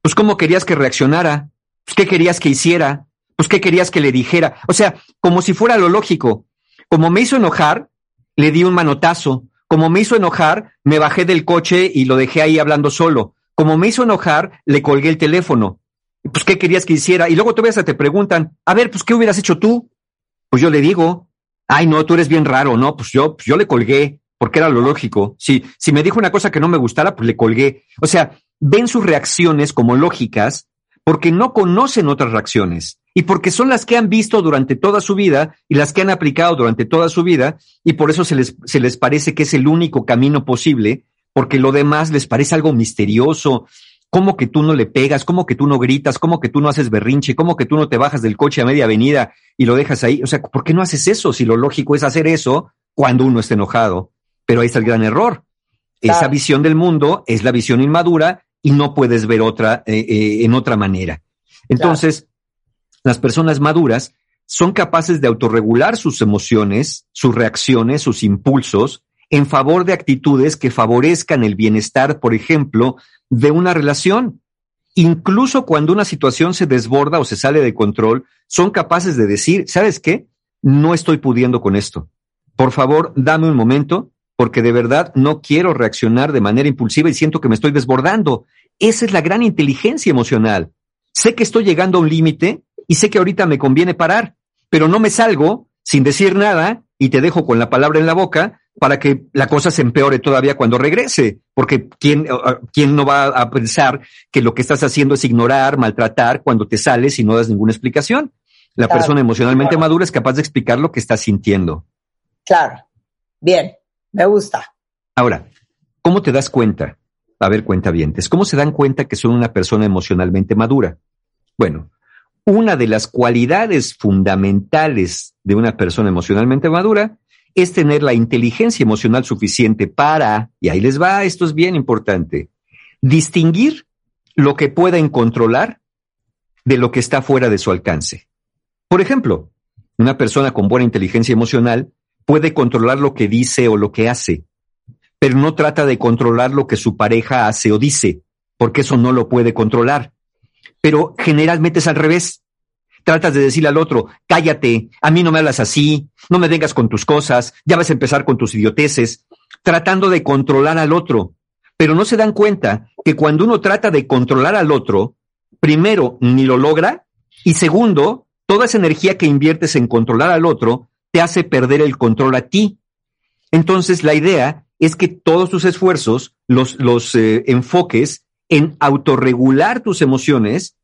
Pues, ¿cómo querías que reaccionara? Pues, ¿qué querías que hiciera? Pues, ¿qué querías que le dijera? O sea, como si fuera lo lógico. Como me hizo enojar, le di un manotazo. Como me hizo enojar, me bajé del coche y lo dejé ahí hablando solo. Como me hizo enojar, le colgué el teléfono. Pues, ¿qué querías que hiciera? Y luego todavía te preguntan, a ver, pues, ¿qué hubieras hecho tú? Pues yo le digo, ay, no, tú eres bien raro, ¿no? Pues yo, pues yo le colgué, porque era lo lógico. Si, si me dijo una cosa que no me gustara, pues le colgué. O sea, ven sus reacciones como lógicas porque no conocen otras reacciones y porque son las que han visto durante toda su vida y las que han aplicado durante toda su vida y por eso se les, se les parece que es el único camino posible, porque lo demás les parece algo misterioso. ¿Cómo que tú no le pegas? ¿Cómo que tú no gritas? ¿Cómo que tú no haces berrinche? ¿Cómo que tú no te bajas del coche a media avenida y lo dejas ahí? O sea, ¿por qué no haces eso si lo lógico es hacer eso cuando uno está enojado? Pero ahí está el gran error. Esa visión del mundo es la visión inmadura y no puedes ver otra eh, eh, en otra manera. Entonces, las personas maduras son capaces de autorregular sus emociones, sus reacciones, sus impulsos en favor de actitudes que favorezcan el bienestar, por ejemplo, de una relación. Incluso cuando una situación se desborda o se sale de control, son capaces de decir, ¿sabes qué? No estoy pudiendo con esto. Por favor, dame un momento, porque de verdad no quiero reaccionar de manera impulsiva y siento que me estoy desbordando. Esa es la gran inteligencia emocional. Sé que estoy llegando a un límite y sé que ahorita me conviene parar, pero no me salgo sin decir nada y te dejo con la palabra en la boca para que la cosa se empeore todavía cuando regrese, porque ¿quién, ¿quién no va a pensar que lo que estás haciendo es ignorar, maltratar cuando te sales y no das ninguna explicación? La persona emocionalmente madura es capaz de explicar lo que está sintiendo. Claro. Bien, me gusta. Ahora, ¿cómo te das cuenta? A ver, cuenta vientes, ¿cómo se dan cuenta que son una persona emocionalmente madura? Bueno, una de las cualidades fundamentales de una persona emocionalmente madura es tener la inteligencia emocional suficiente para, y ahí les va, esto es bien importante, distinguir lo que pueden controlar de lo que está fuera de su alcance. Por ejemplo, una persona con buena inteligencia emocional puede controlar lo que dice o lo que hace, pero no trata de controlar lo que su pareja hace o dice, porque eso no lo puede controlar. Pero generalmente es al revés tratas de decirle al otro, cállate, a mí no me hablas así, no me vengas con tus cosas, ya vas a empezar con tus idioteces, tratando de controlar al otro. Pero no se dan cuenta que cuando uno trata de controlar al otro, primero, ni lo logra, y segundo, toda esa energía que inviertes en controlar al otro te hace perder el control a ti. Entonces, la idea es que todos tus esfuerzos los, los eh, enfoques en autorregular tus emociones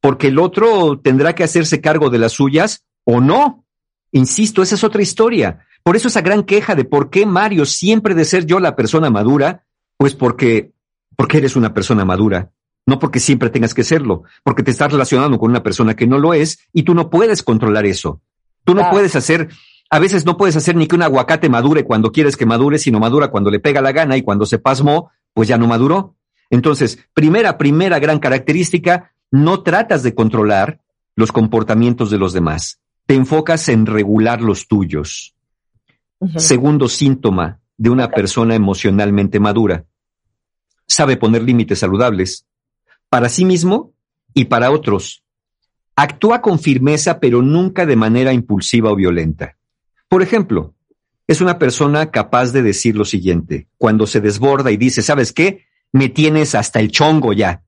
porque el otro tendrá que hacerse cargo de las suyas o no. Insisto, esa es otra historia. Por eso esa gran queja de por qué Mario siempre de ser yo la persona madura, pues porque, porque eres una persona madura, no porque siempre tengas que serlo, porque te estás relacionando con una persona que no lo es y tú no puedes controlar eso. Tú no puedes hacer, a veces no puedes hacer ni que un aguacate madure cuando quieres que madure, sino madura cuando le pega la gana y cuando se pasmó, pues ya no maduró. Entonces, primera, primera gran característica, no tratas de controlar los comportamientos de los demás, te enfocas en regular los tuyos. Segundo síntoma de una persona emocionalmente madura, sabe poner límites saludables para sí mismo y para otros. Actúa con firmeza, pero nunca de manera impulsiva o violenta. Por ejemplo, es una persona capaz de decir lo siguiente, cuando se desborda y dice, ¿sabes qué? Me tienes hasta el chongo ya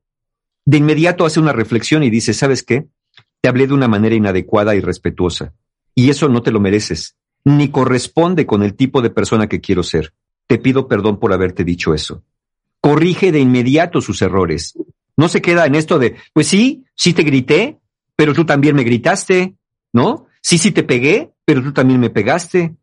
de inmediato hace una reflexión y dice, ¿sabes qué? Te hablé de una manera inadecuada y respetuosa, y eso no te lo mereces, ni corresponde con el tipo de persona que quiero ser. Te pido perdón por haberte dicho eso. Corrige de inmediato sus errores. No se queda en esto de, pues sí, sí te grité, pero tú también me gritaste, ¿no? Sí, sí te pegué, pero tú también me pegaste.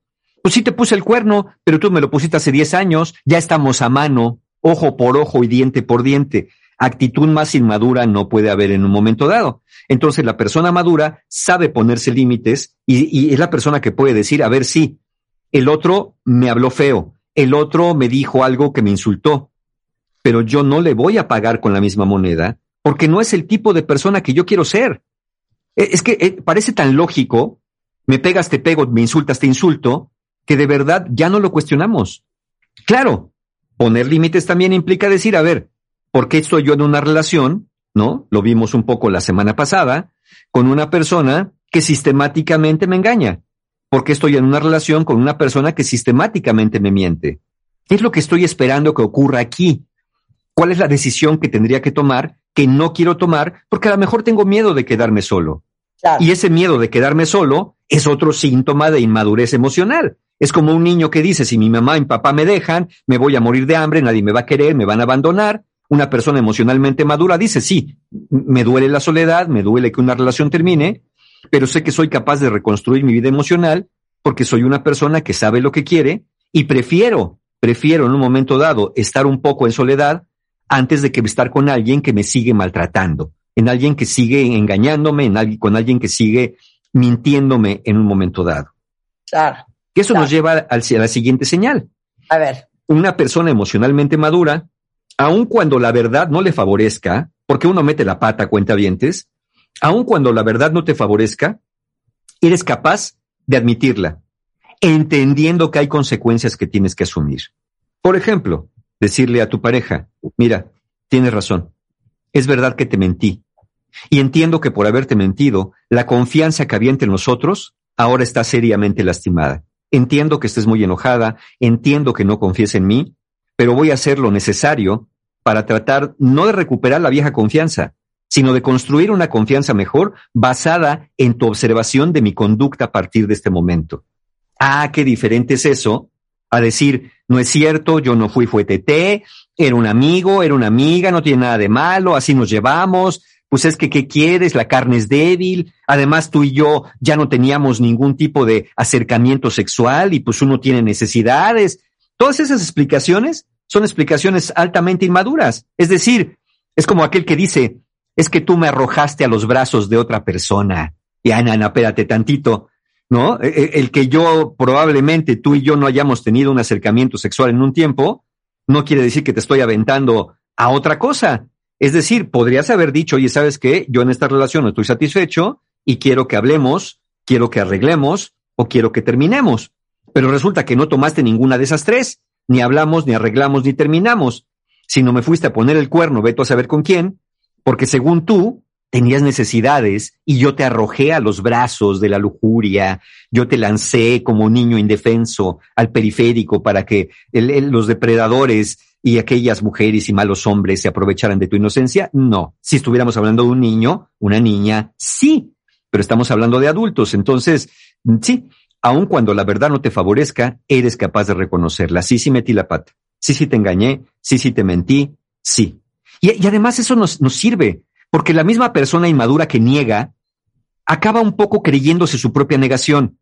Pues sí te puse el cuerno, pero tú me lo pusiste hace 10 años, ya estamos a mano, ojo por ojo y diente por diente actitud más inmadura no puede haber en un momento dado. Entonces la persona madura sabe ponerse límites y, es la persona que puede decir, a ver, sí, el otro me habló feo, el otro me dijo algo que me insultó, pero yo no le voy a pagar con la misma moneda porque no es el tipo de persona que yo quiero ser. Eh, Es que eh, parece tan lógico, me pegas, te pego, me insultas, te insulto, que de verdad ya no lo cuestionamos. Claro, poner límites también implica decir, a ver, ¿por qué estoy yo en una relación? ¿No? Lo vimos un poco la semana pasada, con una persona que sistemáticamente me engaña. ¿Por qué estoy en una relación con una persona que sistemáticamente me miente? ¿Qué es lo que estoy esperando que ocurra aquí? ¿Cuál es la decisión que tendría que tomar que no quiero tomar porque a lo mejor tengo miedo de quedarme solo? Claro. Y ese miedo de quedarme solo es otro síntoma de inmadurez emocional. Es como un niño que dice, si mi mamá y mi papá me dejan, me voy a morir de hambre, nadie me va a querer, me van a abandonar. Una persona emocionalmente madura dice, sí, me duele la soledad, me duele que una relación termine, pero sé que soy capaz de reconstruir mi vida emocional porque soy una persona que sabe lo que quiere y prefiero, prefiero en un momento dado estar un poco en soledad antes de que estar con alguien que me sigue maltratando, en alguien que sigue engañándome, en alguien, con alguien que sigue mintiéndome en un momento dado. Claro. Que eso Claro. nos lleva al- a la siguiente señal. A ver, Una persona emocionalmente madura, aun cuando la verdad no le favorezca, porque uno mete la pata, cuenta dientes, aun cuando la verdad no te favorezca, eres capaz de admitirla, entendiendo que hay consecuencias que tienes que asumir. Por ejemplo, decirle a tu pareja, mira, tienes razón, es verdad que te mentí, y entiendo que por haberte mentido, la confianza que había entre nosotros ahora está seriamente lastimada. Entiendo que estés muy enojada, entiendo que no confíes en mí, pero voy a hacer lo necesario para tratar no de recuperar la vieja confianza, sino de construir una confianza mejor basada en tu observación de mi conducta a partir de este momento. Ah, qué diferente es eso a decir, no es cierto, yo no fui, fue TT, era un amigo, era una amiga, no tiene nada de malo, así nos llevamos, pues es que, ¿qué quieres? La carne es débil, además tú y yo ya no teníamos ningún tipo de acercamiento sexual y pues uno tiene necesidades. Todas esas explicaciones son explicaciones altamente inmaduras. Es decir, es como aquel que dice, es que tú me arrojaste a los brazos de otra persona. Y Ana, no, espérate tantito, ¿no? E- e- El que yo probablemente tú y yo no hayamos tenido un acercamiento sexual en un tiempo, no quiere decir que te estoy aventando a otra cosa. Es decir, podrías haber dicho, oye, ¿sabes qué? Yo en esta relación no estoy satisfecho y quiero que hablemos, quiero que arreglemos o quiero que terminemos. Pero resulta que no tomaste ninguna de esas tres. Ni hablamos, ni arreglamos, ni terminamos. Sino me fuiste a poner el cuerno, veto a saber con quién, porque según tú tenías necesidades y yo te arrojé a los brazos de la lujuria, yo te lancé como niño indefenso al periférico para que los depredadores y aquellas mujeres y malos hombres se aprovecharan de tu inocencia. No, si estuviéramos hablando de un niño, una niña, sí, pero estamos hablando de adultos, entonces, sí, aun cuando la verdad no te favorezca, eres capaz de reconocerla. Sí, sí metí la pata. Sí, sí te engañé. Sí, sí te mentí. Sí. Y, y además eso nos, nos sirve, porque la misma persona inmadura que niega acaba un poco creyéndose su propia negación.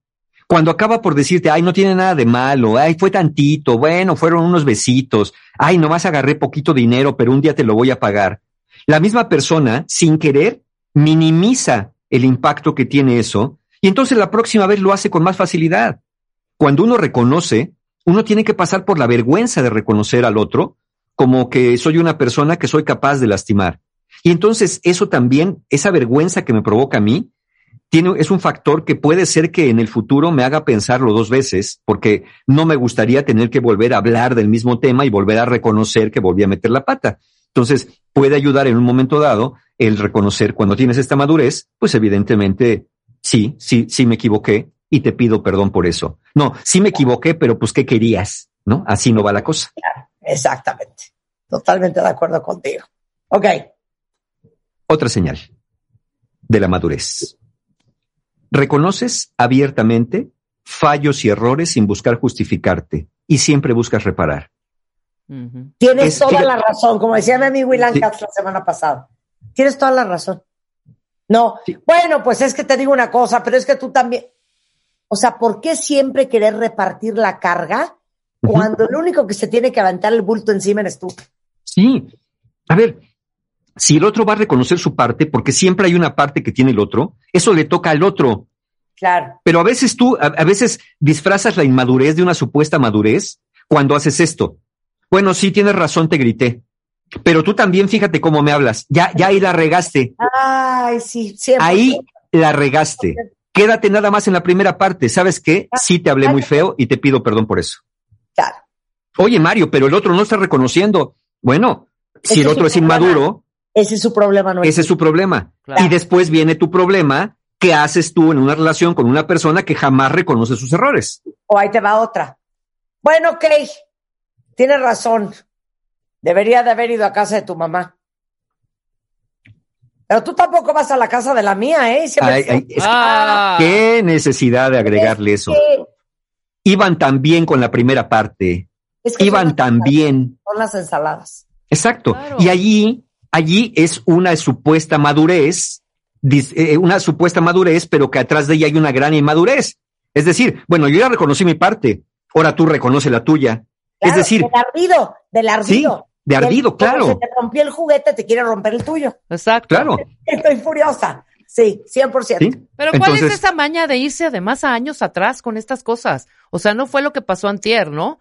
Cuando acaba por decirte, ay, no tiene nada de malo, ay, fue tantito, bueno, fueron unos besitos, ay, nomás agarré poquito dinero, pero un día te lo voy a pagar. La misma persona, sin querer, minimiza el impacto que tiene eso y entonces la próxima vez lo hace con más facilidad. Cuando uno reconoce, uno tiene que pasar por la vergüenza de reconocer al otro como que soy una persona que soy capaz de lastimar. Y entonces eso también, esa vergüenza que me provoca a mí, tiene, es un factor que puede ser que en el futuro me haga pensarlo dos veces, porque no me gustaría tener que volver a hablar del mismo tema y volver a reconocer que volví a meter la pata. Entonces, puede ayudar en un momento dado el reconocer cuando tienes esta madurez, pues evidentemente, sí, sí, sí me equivoqué y te pido perdón por eso. No, sí me equivoqué, pero pues, ¿qué querías? ¿No? Así no va la cosa. Exactamente. Totalmente de acuerdo contigo. Ok. Otra señal de la madurez. Reconoces abiertamente fallos y errores sin buscar justificarte y siempre buscas reparar. Tienes Es- toda fíjate- la razón, como decía mi amigo Ilan Sí. Katz la semana pasada. Tienes toda la razón. No, Sí. bueno, pues es que te digo una cosa, pero es que tú también. O sea, ¿por qué siempre querer repartir la carga cuando el único que se tiene que aventar el bulto encima eres tú? Sí. A ver, si el otro va a reconocer su parte, porque siempre hay una parte que tiene el otro, eso le toca al otro. Claro. Pero a veces tú, a, a veces disfrazas la inmadurez de una supuesta madurez cuando haces esto. Bueno, sí, tienes razón, te grité. Pero tú también fíjate cómo me hablas. Ya, ya ahí la regaste. Ay, sí, siempre. Ahí, la regaste. Quédate nada más en la primera parte. ¿Sabes qué? Sí te hablé muy feo y te pido perdón por eso. Claro. Oye, Mario, pero el otro no está reconociendo. Bueno, si el otro es inmaduro, Ese es su problema, no ese es su problema. Claro. Y después viene tu problema. ¿Qué haces tú en una relación con una persona que jamás reconoce sus errores? O ahí te va otra. Bueno, ok, tienes razón. Debería de haber ido a casa de tu mamá. Pero tú tampoco vas a la casa de la mía, ¿eh? Siempre Ay, ay, es que- Ah. ¿Qué necesidad de agregarle eso? que- Iban tan bien con la primera parte. es que Iban tan bien. son las ensaladas. Exacto. Claro. Y allí, allí es una supuesta madurez, dis- eh, una supuesta madurez, pero que atrás de ella hay una gran inmadurez. Es decir, bueno, yo ya reconocí mi parte, ahora tú reconoce la tuya. es decir, del ardido, del ardido. de ardido, claro. Se te rompió el juguete, te quiere romper el tuyo. Exacto. claro. Estoy furiosa. Sí, 100%. ¿sí? Pero ¿cuál Entonces- es esa maña de irse además a años atrás con estas cosas? O sea, no fue lo que pasó antier, ¿no?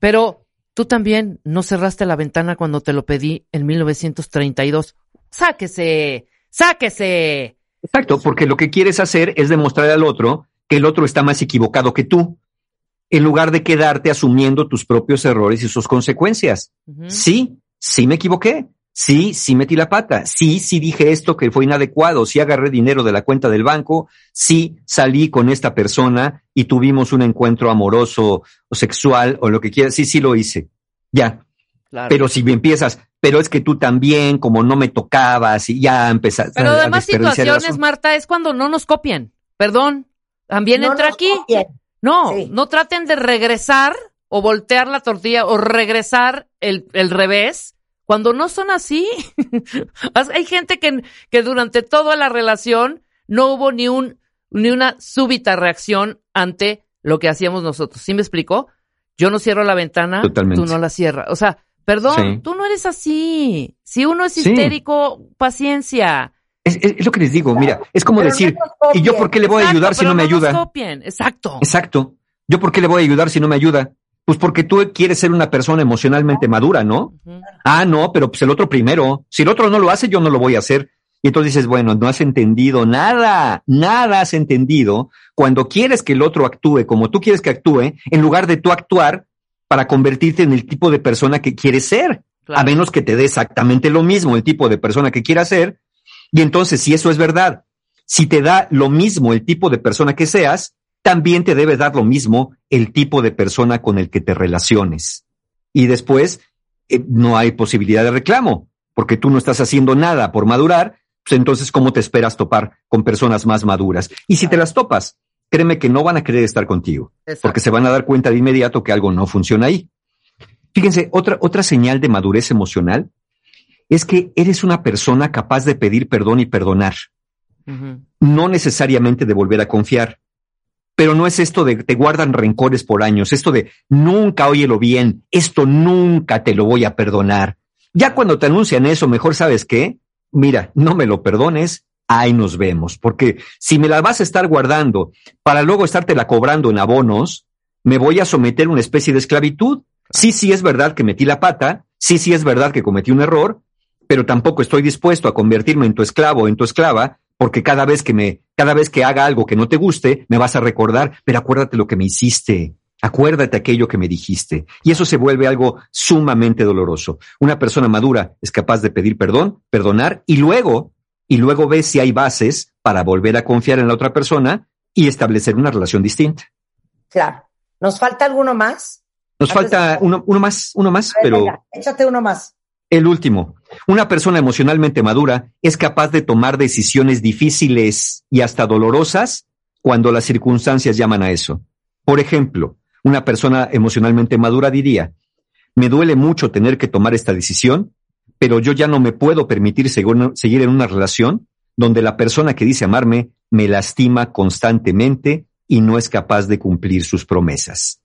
Pero tú también no cerraste la ventana cuando te lo pedí en 1932. Sáquese, sáquese. Exacto, porque lo que quieres hacer es demostrar al otro que el otro está más equivocado que tú, en lugar de quedarte asumiendo tus propios errores y sus consecuencias. Sí, sí me equivoqué. Sí, sí metí la pata. Sí, sí dije esto que fue inadecuado. Sí agarré dinero de la cuenta del banco. Sí salí con esta persona y tuvimos un encuentro amoroso o sexual o lo que quieras. Sí, sí lo hice. Ya. Claro. Pero si empiezas, pero es que tú también, como no me tocabas y ya empezaste Pero además situaciones. Marta, es cuando no nos copian. Perdón. También No entra aquí. No, Sí. no traten de regresar o voltear la tortilla o regresar el, el revés cuando no son así. Hay gente que, que durante toda la relación no hubo ni un ni una súbita reacción ante lo que hacíamos nosotros. ¿Sí me explico? Yo no cierro la ventana, Totalmente. tú no la cierras. O sea, perdón, Sí. tú no eres así. Si uno es Sí. histérico, paciencia. Es, es- es lo que les digo, mira, es como Pero no decir. ¿y yo por qué le voy a ayudar si pero no me ayuda? copien. Exacto. Exacto. ¿Yo por qué le voy a ayudar si no me ayuda? Pues porque tú quieres ser una persona emocionalmente madura, ¿no? Ah, no, pero pues el otro primero. Si el otro no lo hace, yo no lo voy a hacer. Y entonces dices, bueno, no has entendido nada, nada has entendido cuando quieres que el otro actúe como tú quieres que actúe, en lugar de tú actuar para convertirte en el tipo de persona que quieres ser. Claro. A menos que te dé exactamente lo mismo el tipo de persona que quieras ser. Y entonces, si eso es verdad, si te da lo mismo el tipo de persona que seas, también te debe dar lo mismo el tipo de persona con el que te relaciones. Y después, eh, no hay posibilidad de reclamo, porque tú no estás haciendo nada por madurar, pues entonces, ¿cómo te esperas topar con personas más maduras? Y si te las topas, créeme que no van a querer estar contigo, Exacto. porque se van a dar cuenta de inmediato que algo no funciona ahí. Fíjense, otra, otra señal de madurez emocional es que eres una persona capaz de pedir perdón y perdonar, no necesariamente de volver a confiar. Pero no es esto de te guardan rencores por años, esto de nunca óyelo bien, esto nunca te lo voy a perdonar. Ya cuando te anuncian eso, mejor sabes qué, mira, no me lo perdones, ahí nos vemos, porque si me la vas a estar guardando para luego estártela cobrando en abonos, me voy a someter a una especie de esclavitud. Sí, sí es verdad que metí la pata, sí, sí es verdad que cometí un error, pero tampoco estoy dispuesto a convertirme en tu esclavo o en tu esclava, porque cada vez que me, cada vez que haga algo que no te guste, me vas a recordar, pero acuérdate lo que me hiciste. Acuérdate aquello que me dijiste. Y eso se vuelve algo sumamente doloroso. Una persona madura es capaz de pedir perdón, perdonar y luego, y luego ve si hay bases para volver a confiar en la otra persona y establecer una relación distinta. Claro. ¿Nos falta alguno más? Nos Antes falta de- uno, uno más, uno más, ver, pero venga, échate uno más. El último. Una persona emocionalmente madura es capaz de tomar decisiones difíciles y hasta dolorosas cuando las circunstancias llaman a eso. Por ejemplo, una persona emocionalmente madura diría, me duele mucho tener que tomar esta decisión, pero yo ya no me puedo permitir seguir en una relación donde la persona que dice amarme me lastima constantemente y no es capaz de cumplir sus promesas.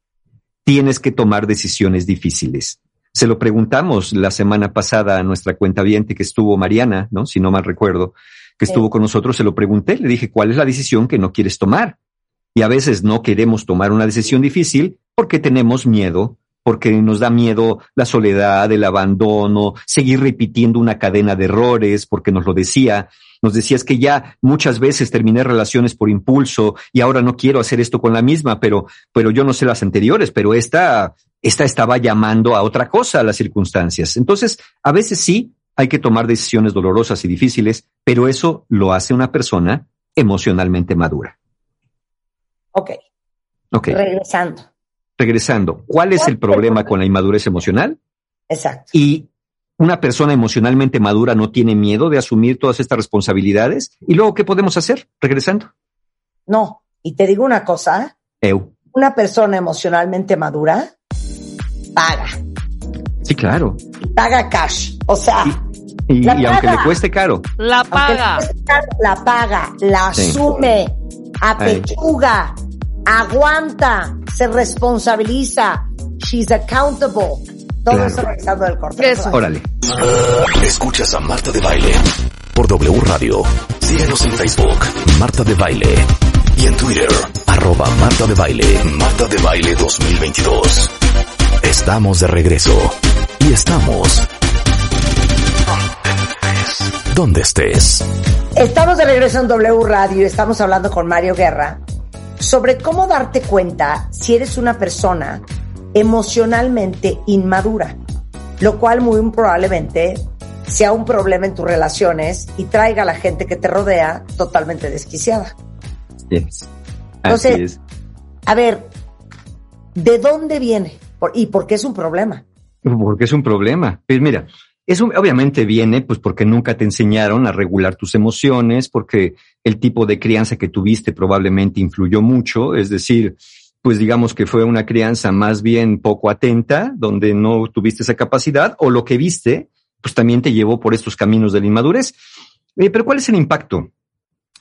Tienes que tomar decisiones difíciles. Se lo preguntamos la semana pasada a nuestra cuenta que estuvo Mariana, ¿no? Si no mal recuerdo, que Sí. estuvo con nosotros, se lo pregunté, le dije, ¿cuál es la decisión que no quieres tomar? Y a veces no queremos tomar una decisión difícil porque tenemos miedo, porque nos da miedo la soledad, el abandono, seguir repitiendo una cadena de errores, porque nos lo decía. nos decías que ya muchas veces terminé relaciones por impulso y ahora no quiero hacer esto con la misma, pero, pero yo no sé las anteriores, pero esta, esta estaba llamando a otra cosa a las circunstancias. Entonces, a veces sí hay que tomar decisiones dolorosas y difíciles, pero eso lo hace una persona emocionalmente madura. Ok. Ok. Regresando. Regresando, ¿cuál es el problema con la inmadurez emocional? Exacto. Y una persona emocionalmente madura no tiene miedo de asumir todas estas responsabilidades. ¿Y luego qué podemos hacer? Regresando. No, y te digo una cosa. Eu. Una persona emocionalmente madura paga. Sí, claro. Y paga cash. O sea, Y, La y aunque le cueste caro. La paga. caro, la paga, la Sí. asume, apechuga, aguanta, se responsabiliza. She's accountable. Todo Claro. eso regresando del corte. Eso. Órale. Escuchas a Marta de Baile por W Radio. Síguenos en Facebook, Marta de Baile. Y en Twitter, arroba Marta de Baile, Marta de Baile 2022. Estamos de regreso. Y estamos... Donde estés. Estamos de regreso en W Radio y estamos hablando con Mario Guerra sobre cómo darte cuenta si eres una persona emocionalmente inmadura, lo cual muy probablemente sea un problema en tus relaciones y traiga a la gente que te rodea totalmente desquiciada. Yes. Entonces-. A ver, ¿de dónde viene? ¿Y por qué es un problema? Porque es un problema. Pues mira, eso obviamente viene pues porque nunca te enseñaron a regular tus emociones, porque el tipo de crianza que tuviste probablemente influyó mucho, es decir, pues digamos que fue una crianza más bien poco atenta, donde no tuviste esa capacidad, o lo que viste, pues también te llevó por estos caminos de la inmadurez. Eh, pero ¿cuál es el impacto?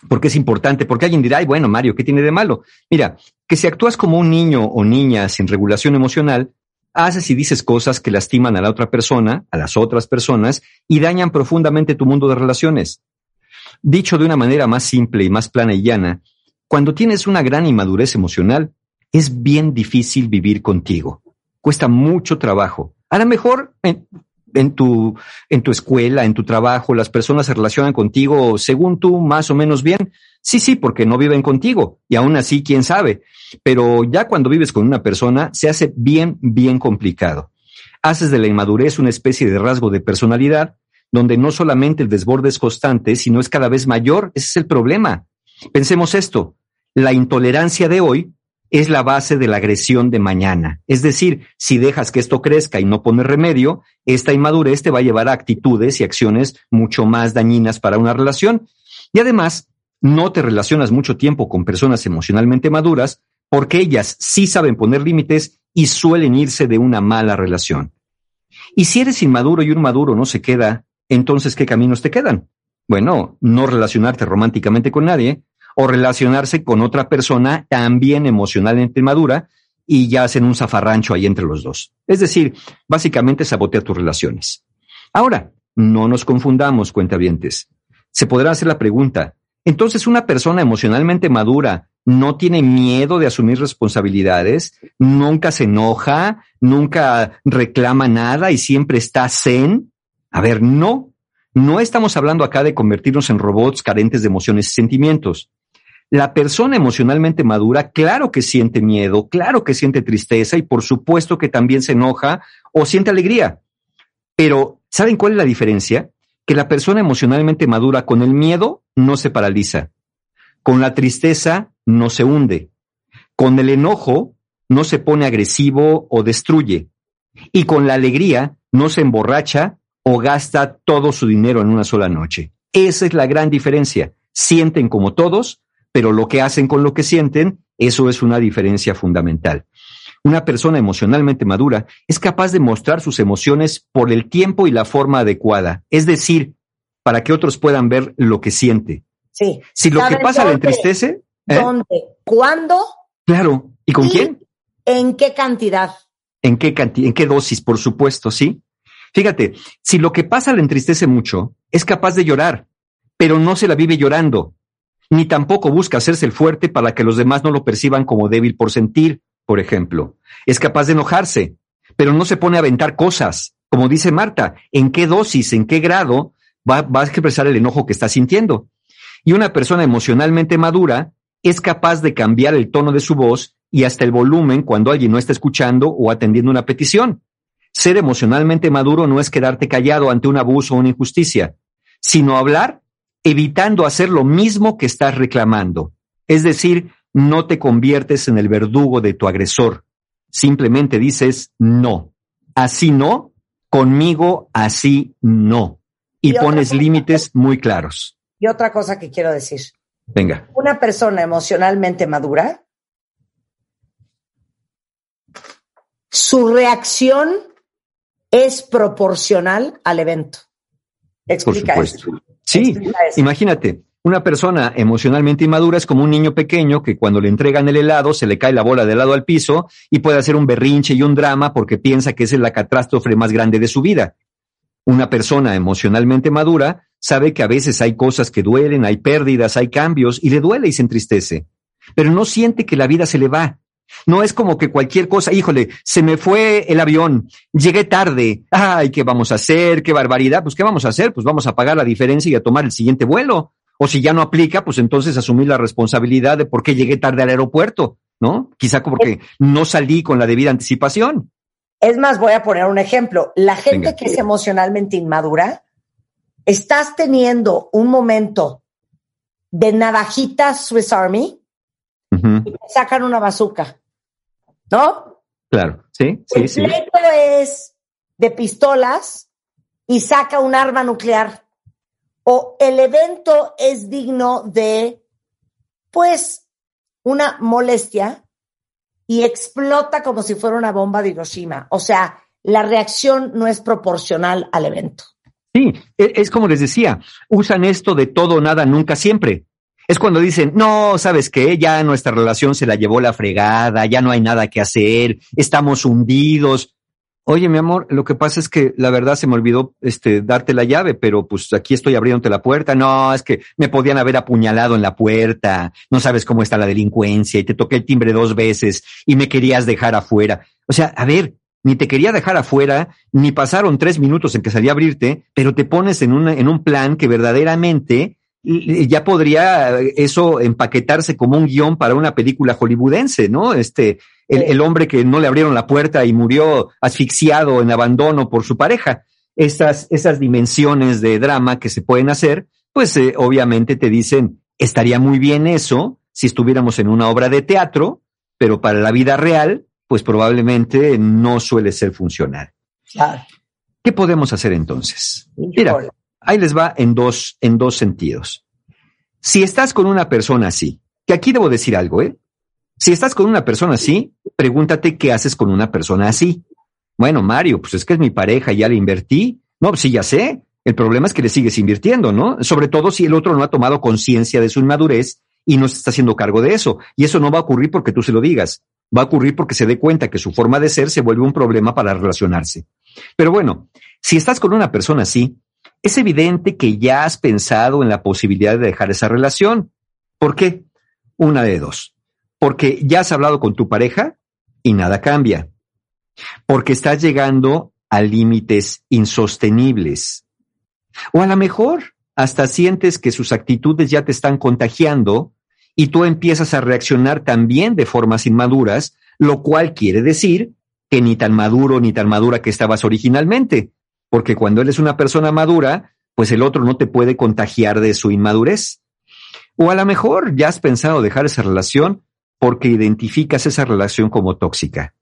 Porque es importante, porque alguien dirá, ay, bueno, Mario, ¿qué tiene de malo? Mira, que si actúas como un niño o niña sin regulación emocional, haces y dices cosas que lastiman a la otra persona, a las otras personas, y dañan profundamente tu mundo de relaciones. Dicho de una manera más simple y más plana y llana, cuando tienes una gran inmadurez emocional, es bien difícil vivir contigo. Cuesta mucho trabajo. A lo mejor en, tu, en tu escuela, en tu trabajo, las personas se relacionan contigo según tú más o menos bien. Sí, sí, porque no viven contigo. Y aún así, quién sabe. Pero ya cuando vives con una persona, se hace bien, bien complicado. Haces de la inmadurez una especie de rasgo de personalidad, donde no solamente el desborde es constante, sino es cada vez mayor. Ese es el problema. Pensemos esto. La intolerancia de hoy es la base de la agresión de mañana. Es decir, si dejas que esto crezca y no pones remedio, esta inmadurez te va a llevar a actitudes y acciones mucho más dañinas para una relación. Y además, no te relacionas mucho tiempo con personas emocionalmente maduras porque ellas sí saben poner límites y suelen irse de una mala relación. Y si eres inmaduro y un maduro no se queda, entonces ¿qué caminos te quedan? Bueno, no relacionarte románticamente con nadie o relacionarse con otra persona también emocionalmente madura y ya hacen un zafarrancho ahí entre los dos. Es decir, básicamente sabotea tus relaciones. Ahora, no nos confundamos, cuentavientes. Se podrá hacer la pregunta, entonces una persona emocionalmente madura no tiene miedo de asumir responsabilidades, nunca se enoja, nunca reclama nada y siempre está zen. A ver, no, no estamos hablando acá de convertirnos en robots carentes de emociones y sentimientos. La persona emocionalmente madura, claro que siente miedo, claro que siente tristeza y por supuesto que también se enoja o siente alegría. Pero, ¿saben cuál es la diferencia? Que la persona emocionalmente madura con el miedo no se paraliza, con la tristeza no se hunde, con el enojo no se pone agresivo o destruye, y con la alegría no se emborracha o gasta todo su dinero en una sola noche. Esa es la gran diferencia. Sienten como todos, pero lo que hacen con lo que sienten, eso es una diferencia fundamental. Una persona emocionalmente madura es capaz de mostrar sus emociones por el tiempo y la forma adecuada, es decir, para que otros puedan ver lo que siente. Sí. Si lo que ¿Saben pasa le entristece, ¿eh? ¿Dónde? ¿Cuándo? claro. ¿Y con Y- quién? ¿En qué cantidad? ¿En qué cantidad? ¿En qué dosis? Por supuesto, sí. Fíjate, si lo que pasa le entristece mucho, es capaz de llorar, pero no se la vive llorando, ni tampoco busca hacerse el fuerte para que los demás no lo perciban como débil por sentir, por ejemplo. Es capaz de enojarse, pero no se pone a aventar cosas. Como dice Marta, ¿en qué dosis, en qué grado va, va a expresar el enojo que está sintiendo. Y una persona emocionalmente madura es capaz de cambiar el tono de su voz y hasta el volumen cuando alguien no está escuchando o atendiendo una petición. Ser emocionalmente maduro no es quedarte callado ante un abuso o una injusticia, sino hablar evitando hacer lo mismo que estás reclamando. Es decir, no te conviertes en el verdugo de tu agresor. Simplemente dices no. Así no, conmigo así no. Y, pones límites muy claros. Y otra cosa que quiero decir. Venga. Una persona emocionalmente madura, su reacción es proporcional al evento. Explica Por supuesto. Sí, imagínate, una persona emocionalmente inmadura es como un niño pequeño que cuando le entregan el helado se le cae la bola de helado al piso y puede hacer un berrinche y un drama porque piensa que esa es la catástrofe más grande de su vida. Una persona emocionalmente madura sabe que a veces hay cosas que duelen, hay pérdidas, hay cambios y le duele y se entristece, pero no siente que la vida se le va. No es como que cualquier cosa, híjole, se me fue el avión, llegué tarde, ay, ¿qué vamos a hacer? ¿Qué barbaridad? Pues, ¿qué vamos a hacer? Pues vamos a pagar la diferencia y a tomar el siguiente vuelo. O si ya no aplica, pues entonces asumir la responsabilidad de por qué llegué tarde al aeropuerto, ¿no? Quizá porque no salí con la debida anticipación. Es más, voy a poner un ejemplo. La gente que es emocionalmente inmadura, estás teniendo un momento de navajita Swiss Army y te sacan una bazuca, ¿no? Claro, sí, sí, El sí. pleito es de pistolas y saca un arma nuclear. O el evento es digno de, pues, una molestia y explota como si fuera una bomba de Hiroshima. O sea, la reacción no es proporcional al evento. Sí, e- es como les decía, usan esto de todo, nada, nunca, siempre. Es cuando dicen, no, ¿sabes qué? Ya nuestra relación se la llevó la fregada, ya no hay nada que hacer, estamos hundidos. Oye, mi amor, lo que pasa es que la verdad se me olvidó este darte la llave, pero pues aquí estoy abriéndote la puerta. No, es que me podían haber apuñalado en la puerta. No sabes cómo está la delincuencia y te toqué el timbre dos veces y me querías dejar afuera. O sea, a ver, ni te quería dejar afuera, ni pasaron tres minutos en que salí a abrirte, pero te pones en un, en un plan que verdaderamente ya podría eso empaquetarse como un guion para una película hollywoodense, ¿no? Este, el, el hombre que no le abrieron la puerta y murió asfixiado en abandono por su pareja. Esas, esas dimensiones de drama que se pueden hacer, pues eh, obviamente te dicen, estaría muy bien eso si estuviéramos en una obra de teatro, pero para la vida real, pues probablemente no suele ser funcional. Claro. ¿Qué podemos hacer entonces? Mira. Ahí les va en dos, en dos sentidos. Si estás con una persona así, que aquí debo decir algo, ¿eh? Si estás con una persona así, pregúntate qué haces con una persona así. Bueno, Mario, pues es que es mi pareja, ya le invertí. No, pues sí, ya sé. El problema es que le sigues invirtiendo, ¿no? Sobre todo si el otro no ha tomado conciencia de su inmadurez y no se está haciendo cargo de eso. Y eso no va a ocurrir porque tú se lo digas. Va a ocurrir porque se dé cuenta que su forma de ser se vuelve un problema para relacionarse. Pero bueno, si estás con una persona así, es evidente que ya has pensado en la posibilidad de dejar esa relación. ¿Por qué? Una de dos. Porque ya has hablado con tu pareja y nada cambia. Porque estás llegando a límites insostenibles. O a lo mejor hasta sientes que sus actitudes ya te están contagiando y tú empiezas a reaccionar también de formas inmaduras, lo cual quiere decir que ni tan maduro ni tan madura que estabas originalmente, porque cuando eres una persona madura, pues el otro no te puede contagiar de su inmadurez. O a lo mejor ya has pensado dejar esa relación porque identificas esa relación como tóxica.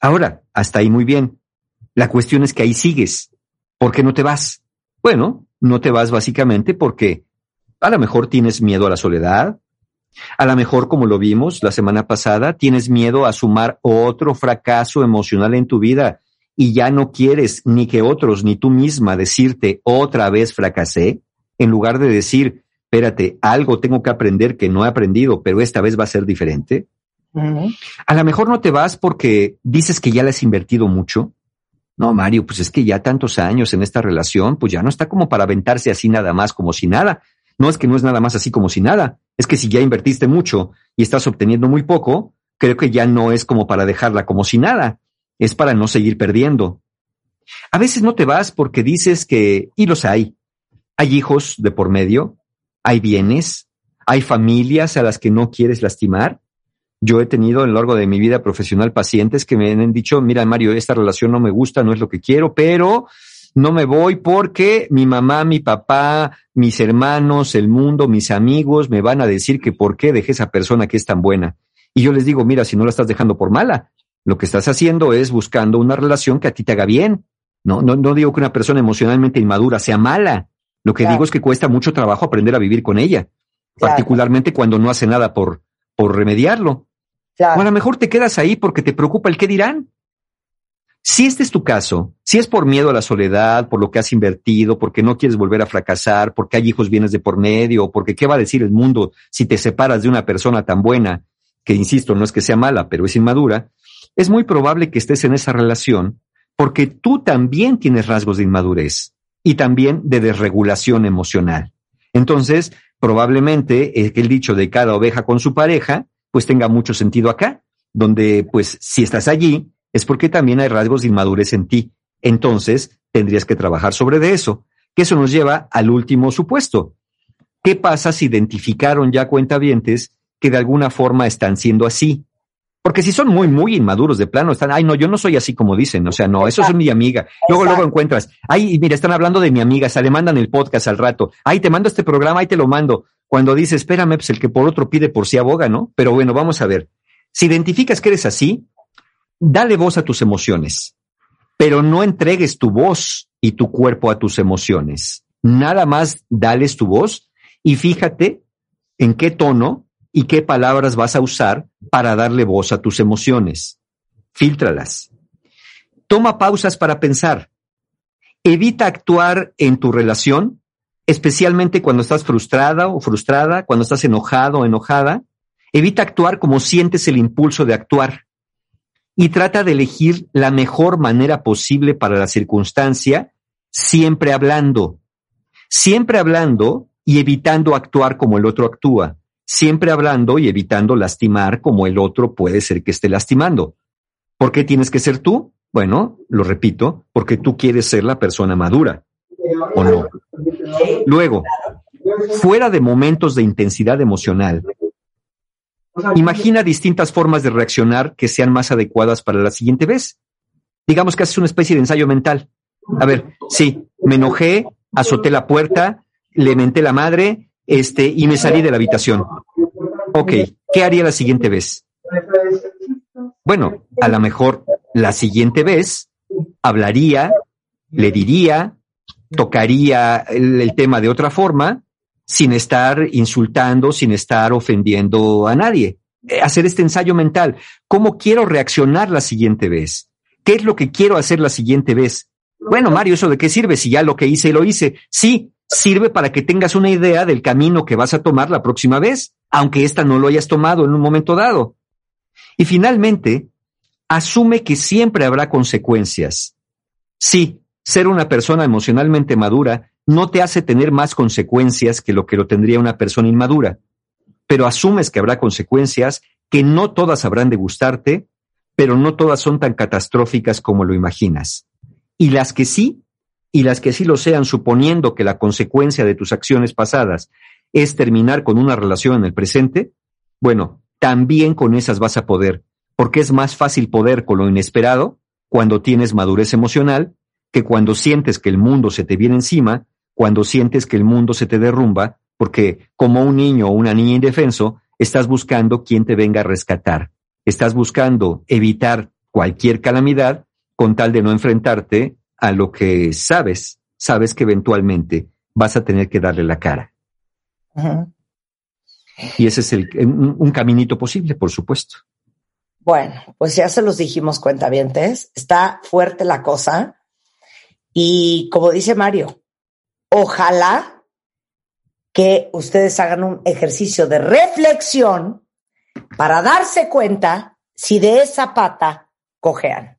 Ahora, hasta ahí muy bien. La cuestión es que ahí sigues. ¿Por qué no te vas? Bueno, no te vas básicamente porque a lo mejor tienes miedo a la soledad, a lo mejor, como lo vimos la semana pasada, tienes miedo a sumar otro fracaso emocional en tu vida y ya no quieres ni que otros ni tú misma decirte otra vez fracasé, en lugar de decir, espérate, algo tengo que aprender que no he aprendido, pero esta vez va a ser diferente. A lo mejor no te vas porque dices que ya le has invertido mucho. No, Mario, pues es que ya tantos años en esta relación, pues ya no está como para aventarse así nada más como si nada. No es que no es nada más así como si nada. Es que si ya invertiste mucho y estás obteniendo muy poco, creo que ya no es como para dejarla como si nada. Es para no seguir perdiendo. A veces no te vas porque dices que, y los hay, Hay hijos de por medio, hay bienes, hay familias a las que no quieres lastimar. Yo he tenido a lo largo de mi vida profesional pacientes que me han dicho, mira Mario, esta relación no me gusta, no es lo que quiero, pero no me voy porque mi mamá, mi papá, mis hermanos, el mundo, mis amigos me van a decir que por qué dejé esa persona que es tan buena. Y yo les digo, mira, si no la estás dejando por mala, lo que estás haciendo es buscando una relación que a ti te haga bien. No, no, no digo que una persona emocionalmente inmadura sea mala. Lo que digo es que cuesta mucho trabajo aprender a vivir con ella, particularmente cuando no hace nada por, por remediarlo. O a lo mejor te quedas ahí porque te preocupa el qué dirán. Si este es tu caso, si es por miedo a la soledad, por lo que has invertido, porque no quieres volver a fracasar, porque hay hijos bienes de por medio, porque qué va a decir el mundo si te separas de una persona tan buena, que insisto, no es que sea mala, pero es inmadura, es muy probable que estés en esa relación porque tú también tienes rasgos de inmadurez y también de desregulación emocional. Entonces, probablemente el dicho de cada oveja con su pareja, pues tenga mucho sentido acá, donde pues si estás allí es porque también hay rasgos de inmadurez en ti. Entonces, tendrías que trabajar sobre de eso, que eso nos lleva al último supuesto. ¿Qué pasa si identificaron ya cuentavientes que de alguna forma están siendo así? Porque si son muy, muy inmaduros de plano, están, ay, no, yo no soy así como dicen, o sea, no, eso es mi amiga. Luego, luego encuentras, ay, mira, están hablando de mi amiga, se le mandan el podcast al rato, ay, te mando este programa, ahí te lo mando. Cuando dice, espérame, pues el que por otro pide por sí aboga, ¿no? Pero bueno, vamos a ver. Si identificas que eres así, dale voz a tus emociones, pero no entregues tu voz y tu cuerpo a tus emociones. Nada más dales tu voz y fíjate en qué tono y qué palabras vas a usar para darle voz a tus emociones. Fíltralas. Toma pausas para pensar. Evita actuar en tu relación, especialmente cuando estás frustrada o frustrada, cuando estás enojado o enojada. Evita actuar como sientes el impulso de actuar. Y trata de elegir la mejor manera posible para la circunstancia, siempre hablando. Siempre hablando y evitando actuar como el otro actúa siempre hablando y evitando lastimar como el otro puede ser que esté lastimando. ¿Por qué tienes que ser tú? Bueno, lo repito, porque tú quieres ser la persona madura, ¿o no? Luego, fuera de momentos de intensidad emocional, imagina distintas formas de reaccionar que sean más adecuadas para la siguiente vez. Digamos que haces una especie de ensayo mental. A ver, sí, me enojé, azoté la puerta, le menté la madre, este, y me salí de la habitación. Ok, ¿qué haría la siguiente vez? Bueno, a lo mejor la siguiente vez hablaría, le diría, tocaría el, tema de otra forma, sin estar insultando, sin estar ofendiendo a nadie. Eh, hacer este ensayo mental. ¿Cómo quiero reaccionar la siguiente vez? ¿Qué es lo que quiero hacer la siguiente vez? Bueno, Mario, ¿eso de qué sirve si ya lo que hice lo hice? Sí, sirve para que tengas una idea del camino que vas a tomar la próxima vez, aunque ésta no lo hayas tomado en un momento dado. Y finalmente, asume que siempre habrá consecuencias. Sí, ser una persona emocionalmente madura no te hace tener más consecuencias que lo que lo tendría una persona inmadura, pero asumes que habrá consecuencias que no todas habrán de gustarte, pero no todas son tan catastróficas como lo imaginas. Y las que sí, y las que sí lo sean, suponiendo que la consecuencia de tus acciones pasadas es terminar con una relación en el presente, bueno, también con esas vas a poder, porque es más fácil poder con lo inesperado cuando tienes madurez emocional que cuando sientes que el mundo se te viene encima, cuando sientes que el mundo se te derrumba, porque como un niño o una niña indefenso, estás buscando quien te venga a rescatar. Estás buscando evitar cualquier calamidad con tal de no enfrentarte a lo que sabes, sabes que eventualmente vas a tener que darle la cara. Y ese es el, un, caminito posible, por supuesto. Bueno, pues ya se los dijimos, cuentavientes. Está fuerte la cosa. Y como dice Mario, ojalá que ustedes hagan un ejercicio de reflexión para darse cuenta si de esa pata cojean.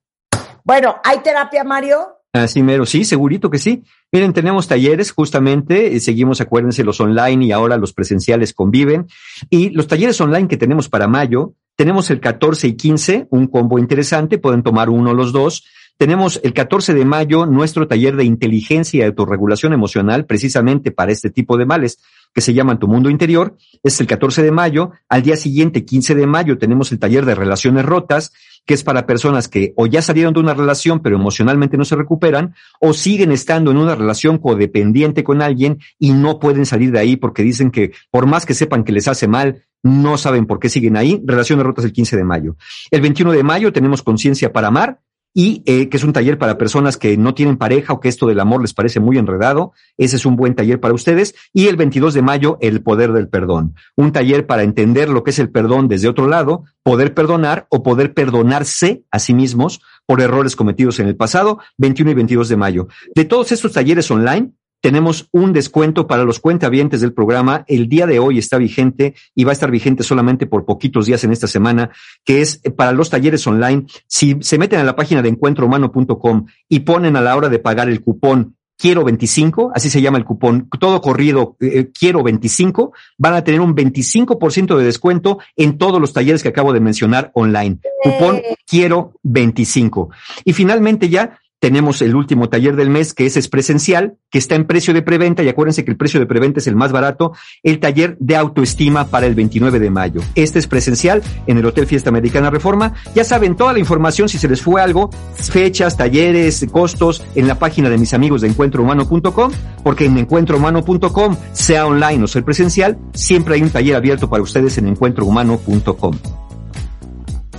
Bueno, ¿hay terapia, Mario? Así mero, sí, segurito que sí. Miren, tenemos talleres justamente, eh, seguimos, acuérdense, los online y ahora los presenciales conviven. Y los talleres online que tenemos para mayo, tenemos el 14 y 15, un combo interesante, pueden tomar uno o los dos, tenemos el 14 de mayo nuestro taller de inteligencia y autorregulación emocional, precisamente para este tipo de males que se llaman Tu Mundo Interior. Es el 14 de mayo. Al día siguiente, 15 de mayo, tenemos el taller de relaciones rotas, que es para personas que o ya salieron de una relación, pero emocionalmente no se recuperan, o siguen estando en una relación codependiente con alguien y no pueden salir de ahí porque dicen que por más que sepan que les hace mal, no saben por qué siguen ahí. Relaciones rotas el 15 de mayo. El 21 de mayo tenemos Conciencia para Amar, y eh, que es un taller para personas que no tienen pareja o que esto del amor les parece muy enredado. Ese es un buen taller para ustedes. Y el 22 de mayo, el poder del perdón. Un taller para entender lo que es el perdón desde otro lado, poder perdonar o poder perdonarse a sí mismos por errores cometidos en el pasado, 21 y 22 de mayo. De todos estos talleres online, tenemos un descuento para los cuentavientes del programa. El día de hoy está vigente y va a estar vigente solamente por poquitos días en esta semana, que es para los talleres online. Si se meten a la página de encuentrohumano.com y ponen a la hora de pagar el cupón quiero 25, así se llama el cupón, todo corrido, eh, quiero 25, van a tener un 25% de descuento en todos los talleres que acabo de mencionar online. Cupón quiero 25. Y finalmente ya tenemos el último taller del mes, que ese es presencial, que está en precio de preventa, y acuérdense que el precio de preventa es el más barato, el taller de autoestima para el 29 de mayo. Este es presencial en el Hotel Fiesta Americana Reforma. Ya saben toda la información, si se les fue algo, fechas, talleres, costos, en la página de mis amigos de encuentrohumano.com, porque en encuentrohumano.com, sea online o sea presencial, siempre hay un taller abierto para ustedes en encuentrohumano.com.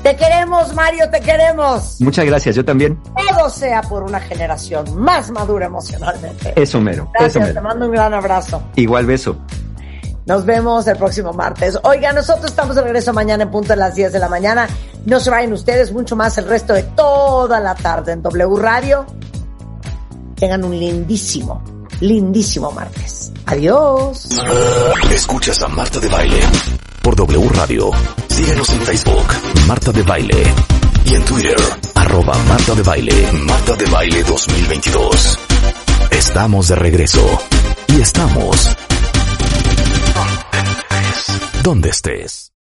Te queremos, Mario, te queremos. Muchas gracias, yo también. Todo sea por una generación más madura emocionalmente. Eso mero. Gracias, eso mero. te mando un gran abrazo. Igual beso. Nos vemos el próximo martes. Oiga, nosotros estamos de regreso mañana en punto de las 10 de la mañana. No se vayan ustedes, mucho más el resto de toda la tarde en W Radio. Tengan un lindísimo, lindísimo martes. Adiós. Escuchas a Marta de Baile por W Radio. Síguenos en Facebook, Marta de Baile. Y en Twitter, arroba Marta de Baile, Marta de Baile 2022. Estamos de regreso. Y estamos... Donde estés.